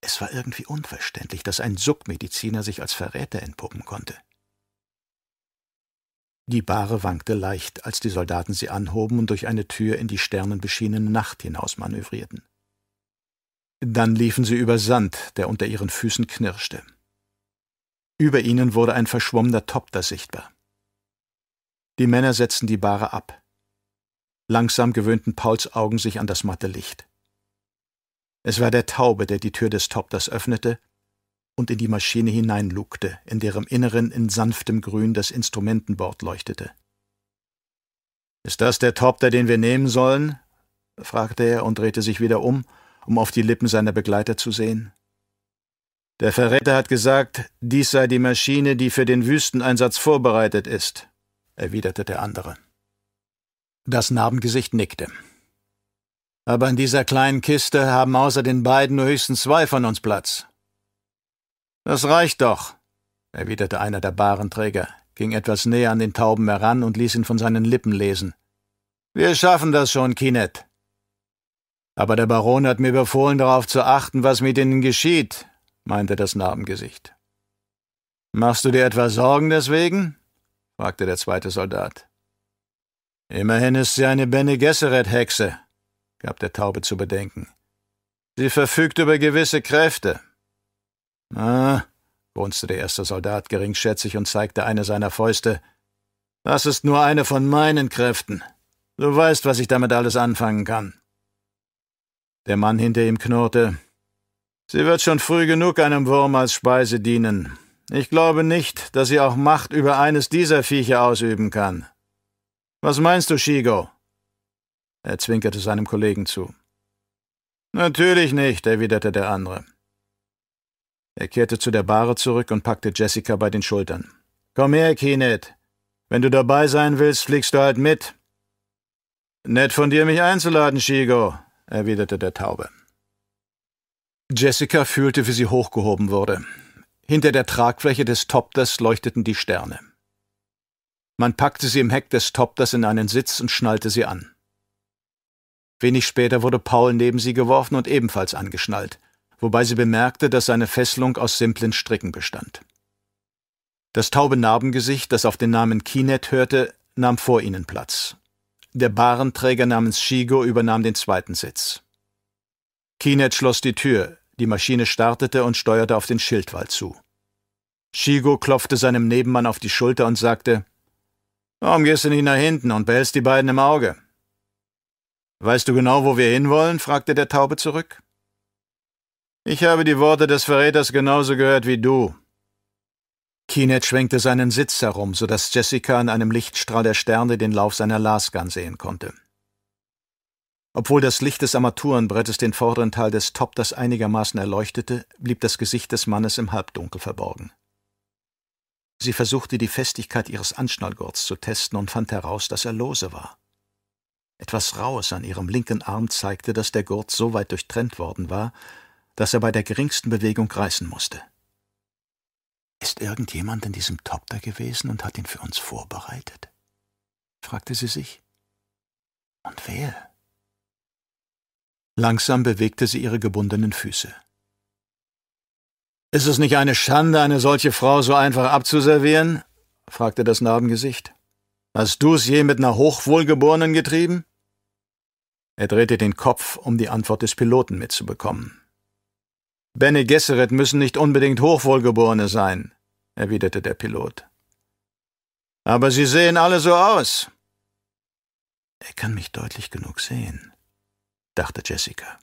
Es war irgendwie unverständlich, dass ein Submediziner sich als Verräter entpuppen konnte. Die Bahre wankte leicht, als die Soldaten sie anhoben und durch eine Tür in die sternenbeschienene Nacht hinaus manövrierten. Dann liefen sie über Sand, der unter ihren Füßen knirschte. Über ihnen wurde ein verschwommener Topter sichtbar. Die Männer setzten die Bahre ab. Langsam gewöhnten Pauls Augen sich an das matte Licht. Es war der Taube, der die Tür des Topters öffnete und in die Maschine hineinlugte, in deren Inneren in sanftem Grün das Instrumentenbord leuchtete. Ist das der Topter, den wir nehmen sollen? fragte er und drehte sich wieder um, um auf die Lippen seiner Begleiter zu sehen. Der Verräter hat gesagt, dies sei die Maschine, die für den Wüsteneinsatz vorbereitet ist, erwiderte der andere. Das Narbengesicht nickte. Aber in dieser kleinen Kiste haben außer den beiden nur höchstens zwei von uns Platz. Das reicht doch, erwiderte einer der Barenträger, ging etwas näher an den Tauben heran und ließ ihn von seinen Lippen lesen. Wir schaffen das schon, Kinet. Aber der Baron hat mir befohlen, darauf zu achten, was mit ihnen geschieht, meinte das Narbengesicht. Machst du dir etwa Sorgen deswegen? fragte der zweite Soldat. Immerhin ist sie eine Bene Gesserit-Hexe, gab der Taube zu bedenken. Sie verfügt über gewisse Kräfte. Ah, grunzte der erste Soldat geringschätzig und zeigte eine seiner Fäuste. Das ist nur eine von meinen Kräften. Du weißt, was ich damit alles anfangen kann. Der Mann hinter ihm knurrte. Sie wird schon früh genug einem Wurm als Speise dienen. Ich glaube nicht, dass sie auch Macht über eines dieser Viecher ausüben kann. Was meinst du, Shigo? Er zwinkerte seinem Kollegen zu. Natürlich nicht, erwiderte der andere. Er kehrte zu der Bahre zurück und packte Jessica bei den Schultern. Komm her, Keenet. Wenn du dabei sein willst, fliegst du halt mit. Nett von dir, mich einzuladen, Shigo, erwiderte der Taube. Jessica fühlte, wie sie hochgehoben wurde. Hinter der Tragfläche des Topters leuchteten die Sterne. Man packte sie im Heck des Topters in einen Sitz und schnallte sie an. Wenig später wurde Paul neben sie geworfen und ebenfalls angeschnallt, wobei sie bemerkte, dass seine Fesselung aus simplen Stricken bestand. Das taube Narbengesicht, das auf den Namen Kinet hörte, nahm vor ihnen Platz. Der Barenträger namens Shigo übernahm den zweiten Sitz. Kinet schloss die Tür, die Maschine startete und steuerte auf den Schildwall zu. Shigo klopfte seinem Nebenmann auf die Schulter und sagte, Warum gehst du nicht nach hinten und behältst die beiden im Auge? Weißt du genau, wo wir hinwollen? fragte der Taube zurück. Ich habe die Worte des Verräters genauso gehört wie du. Keenet schwenkte seinen Sitz herum, so dass Jessica an einem Lichtstrahl der Sterne den Lauf seiner Lasgun sehen konnte. Obwohl das Licht des Armaturenbrettes den vorderen Teil des Topters einigermaßen erleuchtete, blieb das Gesicht des Mannes im Halbdunkel verborgen. Sie versuchte die Festigkeit ihres Anschnallgurts zu testen und fand heraus, dass er lose war. Etwas Raues an ihrem linken Arm zeigte, dass der Gurt so weit durchtrennt worden war, dass er bei der geringsten Bewegung reißen musste. Ist irgendjemand in diesem Topter gewesen und hat ihn für uns vorbereitet? fragte sie sich. Und wer? Langsam bewegte sie ihre gebundenen Füße. Ist es nicht eine Schande, eine solche Frau so einfach abzuservieren? fragte das Narbengesicht. Hast du es je mit einer Hochwohlgeborenen getrieben? Er drehte den Kopf, um die Antwort des Piloten mitzubekommen. Bene Gesserit müssen nicht unbedingt Hochwohlgeborene sein, erwiderte der Pilot. Aber sie sehen alle so aus. Er kann mich deutlich genug sehen, dachte Jessica,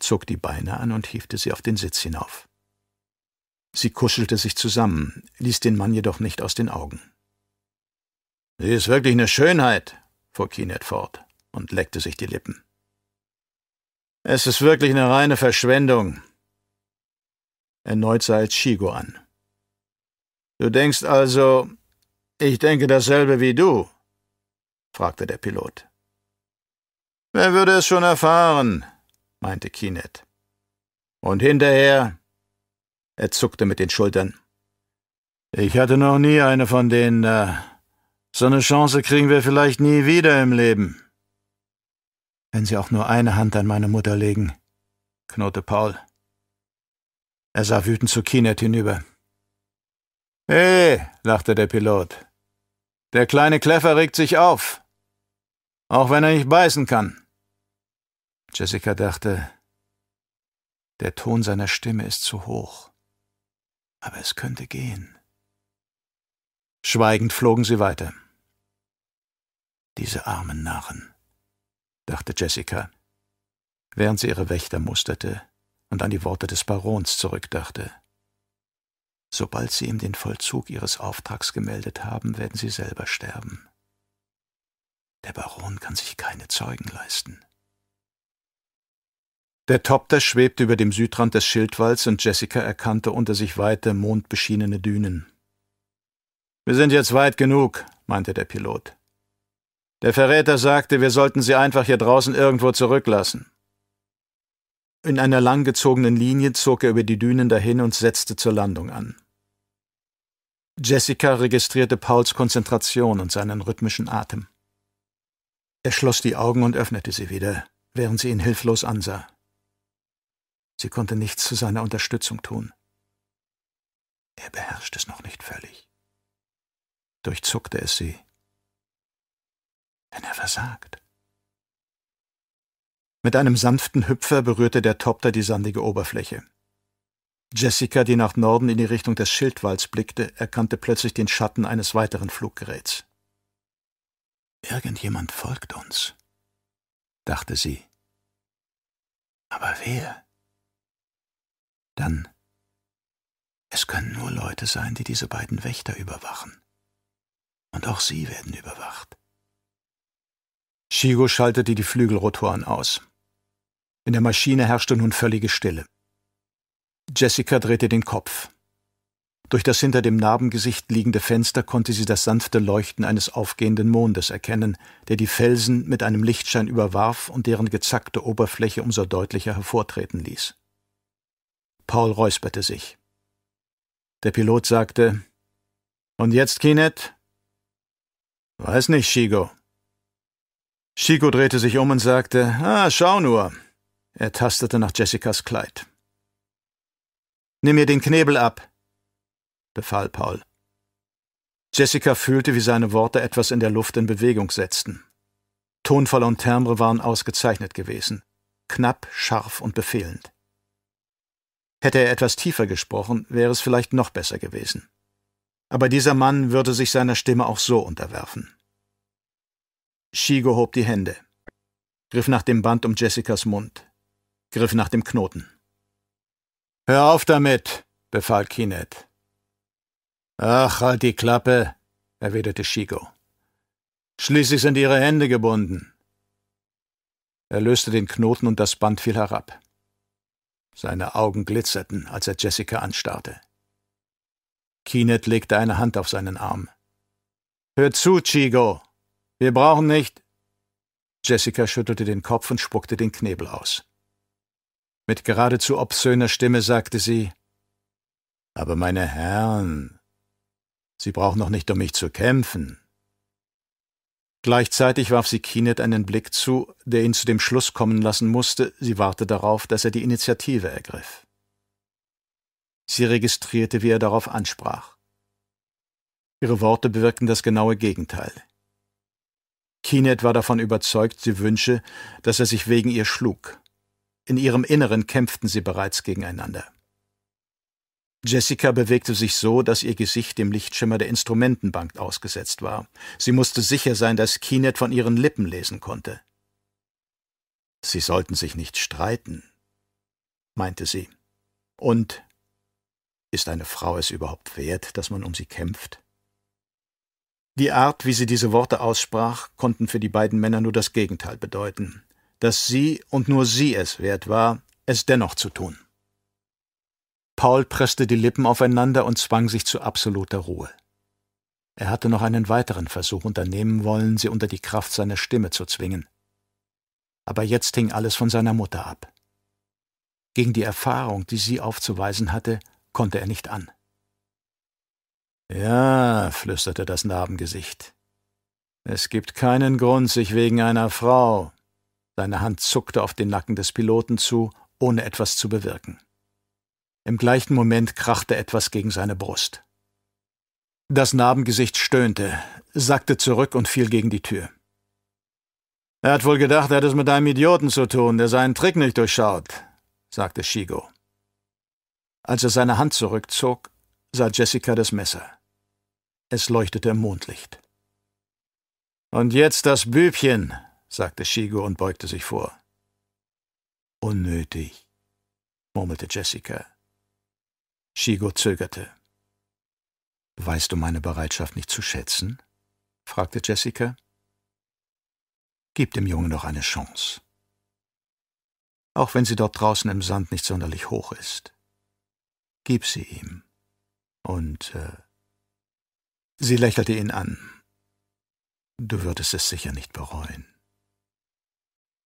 zog die Beine an und hiefte sie auf den Sitz hinauf. Sie kuschelte sich zusammen, ließ den Mann jedoch nicht aus den Augen. Sie ist wirklich eine Schönheit, fuhr Keenet fort und leckte sich die Lippen. Es ist wirklich eine reine Verschwendung. Erneut sah er Chigo an. Du denkst also, ich denke dasselbe wie du? fragte der Pilot. Wer würde es schon erfahren? meinte Keenet. Und hinterher? Er zuckte mit den Schultern. Ich hatte noch nie eine von denen. Äh, so eine Chance kriegen wir vielleicht nie wieder im Leben. Wenn Sie auch nur eine Hand an meine Mutter legen, knurrte Paul. Er sah wütend zu Keenet hinüber. Hey, lachte der Pilot. Der kleine Kleffer regt sich auf. Auch wenn er nicht beißen kann. Jessica dachte, der Ton seiner Stimme ist zu hoch. Aber es könnte gehen. Schweigend flogen sie weiter. Diese armen Narren, dachte Jessica, während sie ihre Wächter musterte und an die Worte des Barons zurückdachte. Sobald sie ihm den Vollzug ihres Auftrags gemeldet haben, werden sie selber sterben. Der Baron kann sich keine Zeugen leisten. Der Topter schwebte über dem Südrand des Schildwalls und Jessica erkannte unter sich weite, mondbeschienene Dünen. Wir sind jetzt weit genug, meinte der Pilot. Der Verräter sagte, wir sollten sie einfach hier draußen irgendwo zurücklassen. In einer langgezogenen Linie zog er über die Dünen dahin und setzte zur Landung an. Jessica registrierte Pauls Konzentration und seinen rhythmischen Atem. Er schloss die Augen und öffnete sie wieder, während sie ihn hilflos ansah. Sie konnte nichts zu seiner Unterstützung tun. Er beherrscht es noch nicht völlig. Durchzuckte es sie. Wenn er versagt. Mit einem sanften Hüpfer berührte der Topter die sandige Oberfläche. Jessica, die nach Norden in die Richtung des Schildwalls blickte, erkannte plötzlich den Schatten eines weiteren Fluggeräts. Irgendjemand folgt uns, dachte sie. Aber wer? Dann, es können nur Leute sein, die diese beiden Wächter überwachen. Und auch sie werden überwacht. Shigo schaltete die Flügelrotoren aus. In der Maschine herrschte nun völlige Stille. Jessica drehte den Kopf. Durch das hinter dem Narbengesicht liegende Fenster konnte sie das sanfte Leuchten eines aufgehenden Mondes erkennen, der die Felsen mit einem Lichtschein überwarf und deren gezackte Oberfläche umso deutlicher hervortreten ließ. Paul räusperte sich. Der Pilot sagte, Und jetzt, Kinet? Weiß nicht, Shigo. Shigo drehte sich um und sagte, Ah, schau nur, er tastete nach Jessicas Kleid. Nimm mir den Knebel ab, befahl Paul. Jessica fühlte, wie seine Worte etwas in der Luft in Bewegung setzten. Tonfall und Timbre waren ausgezeichnet gewesen, knapp, scharf und befehlend. Hätte er etwas tiefer gesprochen, wäre es vielleicht noch besser gewesen. Aber dieser Mann würde sich seiner Stimme auch so unterwerfen. Shigo hob die Hände. griff nach dem Band um Jessicas Mund, griff nach dem Knoten. Hör auf damit, befahl Kinet. Ach, halt die Klappe, erwiderte Shigo. Schließlich sind ihre Hände gebunden. Er löste den Knoten und das Band fiel herab. Seine Augen glitzerten, als er Jessica anstarrte. Kinet legte eine Hand auf seinen Arm. Hör zu, Chigo. Wir brauchen nicht. Jessica schüttelte den Kopf und spuckte den Knebel aus. Mit geradezu obszöner Stimme sagte sie Aber meine Herren, Sie brauchen noch nicht um mich zu kämpfen. Gleichzeitig warf sie Kinet einen Blick zu, der ihn zu dem Schluss kommen lassen musste, sie warte darauf, dass er die Initiative ergriff. Sie registrierte, wie er darauf ansprach. Ihre Worte bewirkten das genaue Gegenteil. Kinet war davon überzeugt, sie wünsche, dass er sich wegen ihr schlug. In ihrem Inneren kämpften sie bereits gegeneinander. Jessica bewegte sich so, dass ihr Gesicht dem Lichtschimmer der Instrumentenbank ausgesetzt war. Sie musste sicher sein, dass Kinet von ihren Lippen lesen konnte. Sie sollten sich nicht streiten, meinte sie. Und ist eine Frau es überhaupt wert, dass man um sie kämpft? Die Art, wie sie diese Worte aussprach, konnten für die beiden Männer nur das Gegenteil bedeuten, dass sie und nur sie es wert war, es dennoch zu tun. Paul presste die Lippen aufeinander und zwang sich zu absoluter Ruhe. Er hatte noch einen weiteren Versuch unternehmen wollen, sie unter die Kraft seiner Stimme zu zwingen. Aber jetzt hing alles von seiner Mutter ab. Gegen die Erfahrung, die sie aufzuweisen hatte, konnte er nicht an. Ja, flüsterte das Narbengesicht. Es gibt keinen Grund, sich wegen einer Frau. Seine Hand zuckte auf den Nacken des Piloten zu, ohne etwas zu bewirken. Im gleichen Moment krachte etwas gegen seine Brust. Das Narbengesicht stöhnte, sackte zurück und fiel gegen die Tür. Er hat wohl gedacht, er hätte es mit einem Idioten zu tun, der seinen Trick nicht durchschaut, sagte Shigo. Als er seine Hand zurückzog, sah Jessica das Messer. Es leuchtete im Mondlicht. Und jetzt das Bübchen, sagte Shigo und beugte sich vor. Unnötig, murmelte Jessica. Shigo zögerte. Weißt du meine Bereitschaft nicht zu schätzen? fragte Jessica. Gib dem Jungen doch eine Chance. Auch wenn sie dort draußen im Sand nicht sonderlich hoch ist. Gib sie ihm. Und äh, sie lächelte ihn an. Du würdest es sicher nicht bereuen.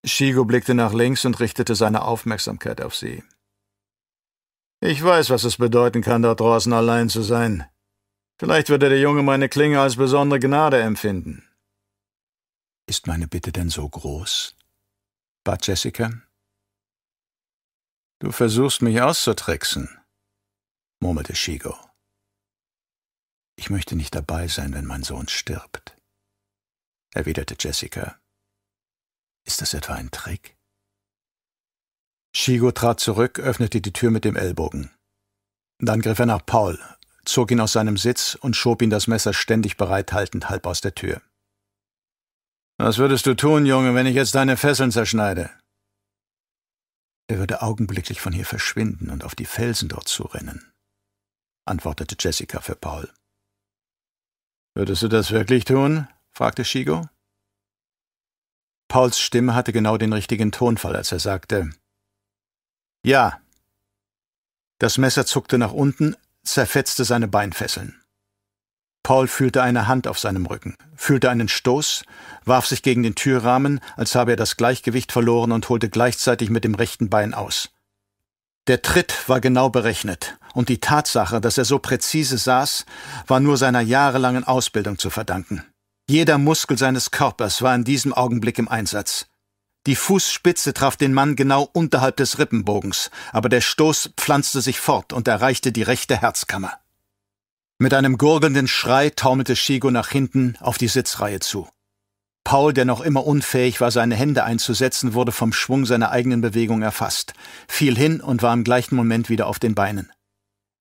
Shigo blickte nach links und richtete seine Aufmerksamkeit auf sie. Ich weiß, was es bedeuten kann, dort draußen allein zu sein. Vielleicht würde der Junge meine Klinge als besondere Gnade empfinden. Ist meine Bitte denn so groß? bat Jessica. Du versuchst mich auszutricksen, murmelte Shigo. Ich möchte nicht dabei sein, wenn mein Sohn stirbt, erwiderte Jessica. Ist das etwa ein Trick? Shigo trat zurück, öffnete die Tür mit dem Ellbogen. Dann griff er nach Paul, zog ihn aus seinem Sitz und schob ihn das Messer ständig bereithaltend halb aus der Tür. Was würdest du tun, Junge, wenn ich jetzt deine Fesseln zerschneide? Er würde augenblicklich von hier verschwinden und auf die Felsen dort zurennen, antwortete Jessica für Paul. Würdest du das wirklich tun? fragte Shigo. Pauls Stimme hatte genau den richtigen Tonfall, als er sagte, ja. Das Messer zuckte nach unten, zerfetzte seine Beinfesseln. Paul fühlte eine Hand auf seinem Rücken, fühlte einen Stoß, warf sich gegen den Türrahmen, als habe er das Gleichgewicht verloren und holte gleichzeitig mit dem rechten Bein aus. Der Tritt war genau berechnet, und die Tatsache, dass er so präzise saß, war nur seiner jahrelangen Ausbildung zu verdanken. Jeder Muskel seines Körpers war in diesem Augenblick im Einsatz. Die Fußspitze traf den Mann genau unterhalb des Rippenbogens, aber der Stoß pflanzte sich fort und erreichte die rechte Herzkammer. Mit einem gurgelnden Schrei taumelte Shigo nach hinten auf die Sitzreihe zu. Paul, der noch immer unfähig war, seine Hände einzusetzen, wurde vom Schwung seiner eigenen Bewegung erfasst, fiel hin und war im gleichen Moment wieder auf den Beinen.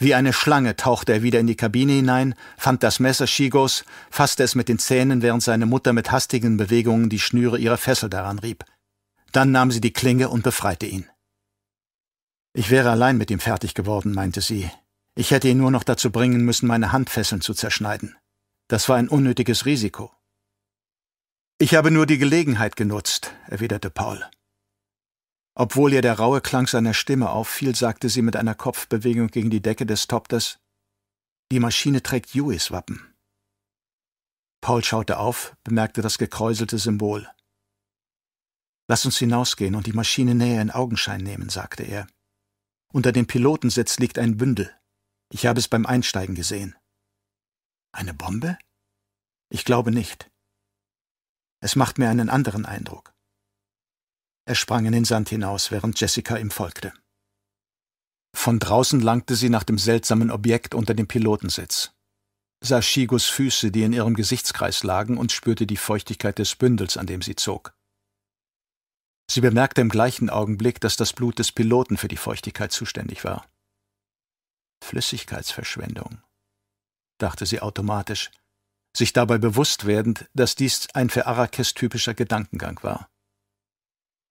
Wie eine Schlange tauchte er wieder in die Kabine hinein, fand das Messer Shigos, fasste es mit den Zähnen, während seine Mutter mit hastigen Bewegungen die Schnüre ihrer Fessel daran rieb. Dann nahm sie die Klinge und befreite ihn. Ich wäre allein mit ihm fertig geworden, meinte sie. Ich hätte ihn nur noch dazu bringen müssen, meine Handfesseln zu zerschneiden. Das war ein unnötiges Risiko. Ich habe nur die Gelegenheit genutzt, erwiderte Paul. Obwohl ihr der raue Klang seiner Stimme auffiel, sagte sie mit einer Kopfbewegung gegen die Decke des Topters, die Maschine trägt Hueys Wappen. Paul schaute auf, bemerkte das gekräuselte Symbol. Lass uns hinausgehen und die Maschine näher in Augenschein nehmen, sagte er. Unter dem Pilotensitz liegt ein Bündel. Ich habe es beim Einsteigen gesehen. Eine Bombe? Ich glaube nicht. Es macht mir einen anderen Eindruck. Er sprang in den Sand hinaus, während Jessica ihm folgte. Von draußen langte sie nach dem seltsamen Objekt unter dem Pilotensitz, sah Shigos Füße, die in ihrem Gesichtskreis lagen, und spürte die Feuchtigkeit des Bündels, an dem sie zog. Sie bemerkte im gleichen Augenblick, dass das Blut des Piloten für die Feuchtigkeit zuständig war. Flüssigkeitsverschwendung, dachte sie automatisch, sich dabei bewusst werdend, dass dies ein für Arrakes typischer Gedankengang war.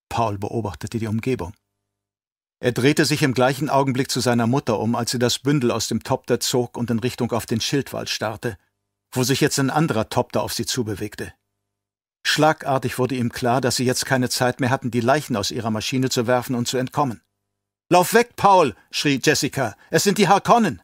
Paul beobachtete die Umgebung. Er drehte sich im gleichen Augenblick zu seiner Mutter um, als sie das Bündel aus dem Topter zog und in Richtung auf den Schildwall starrte, wo sich jetzt ein anderer Topter auf sie zubewegte. Schlagartig wurde ihm klar, dass sie jetzt keine Zeit mehr hatten, die Leichen aus ihrer Maschine zu werfen und zu entkommen. Lauf weg, Paul! schrie Jessica. Es sind die Harkonnen!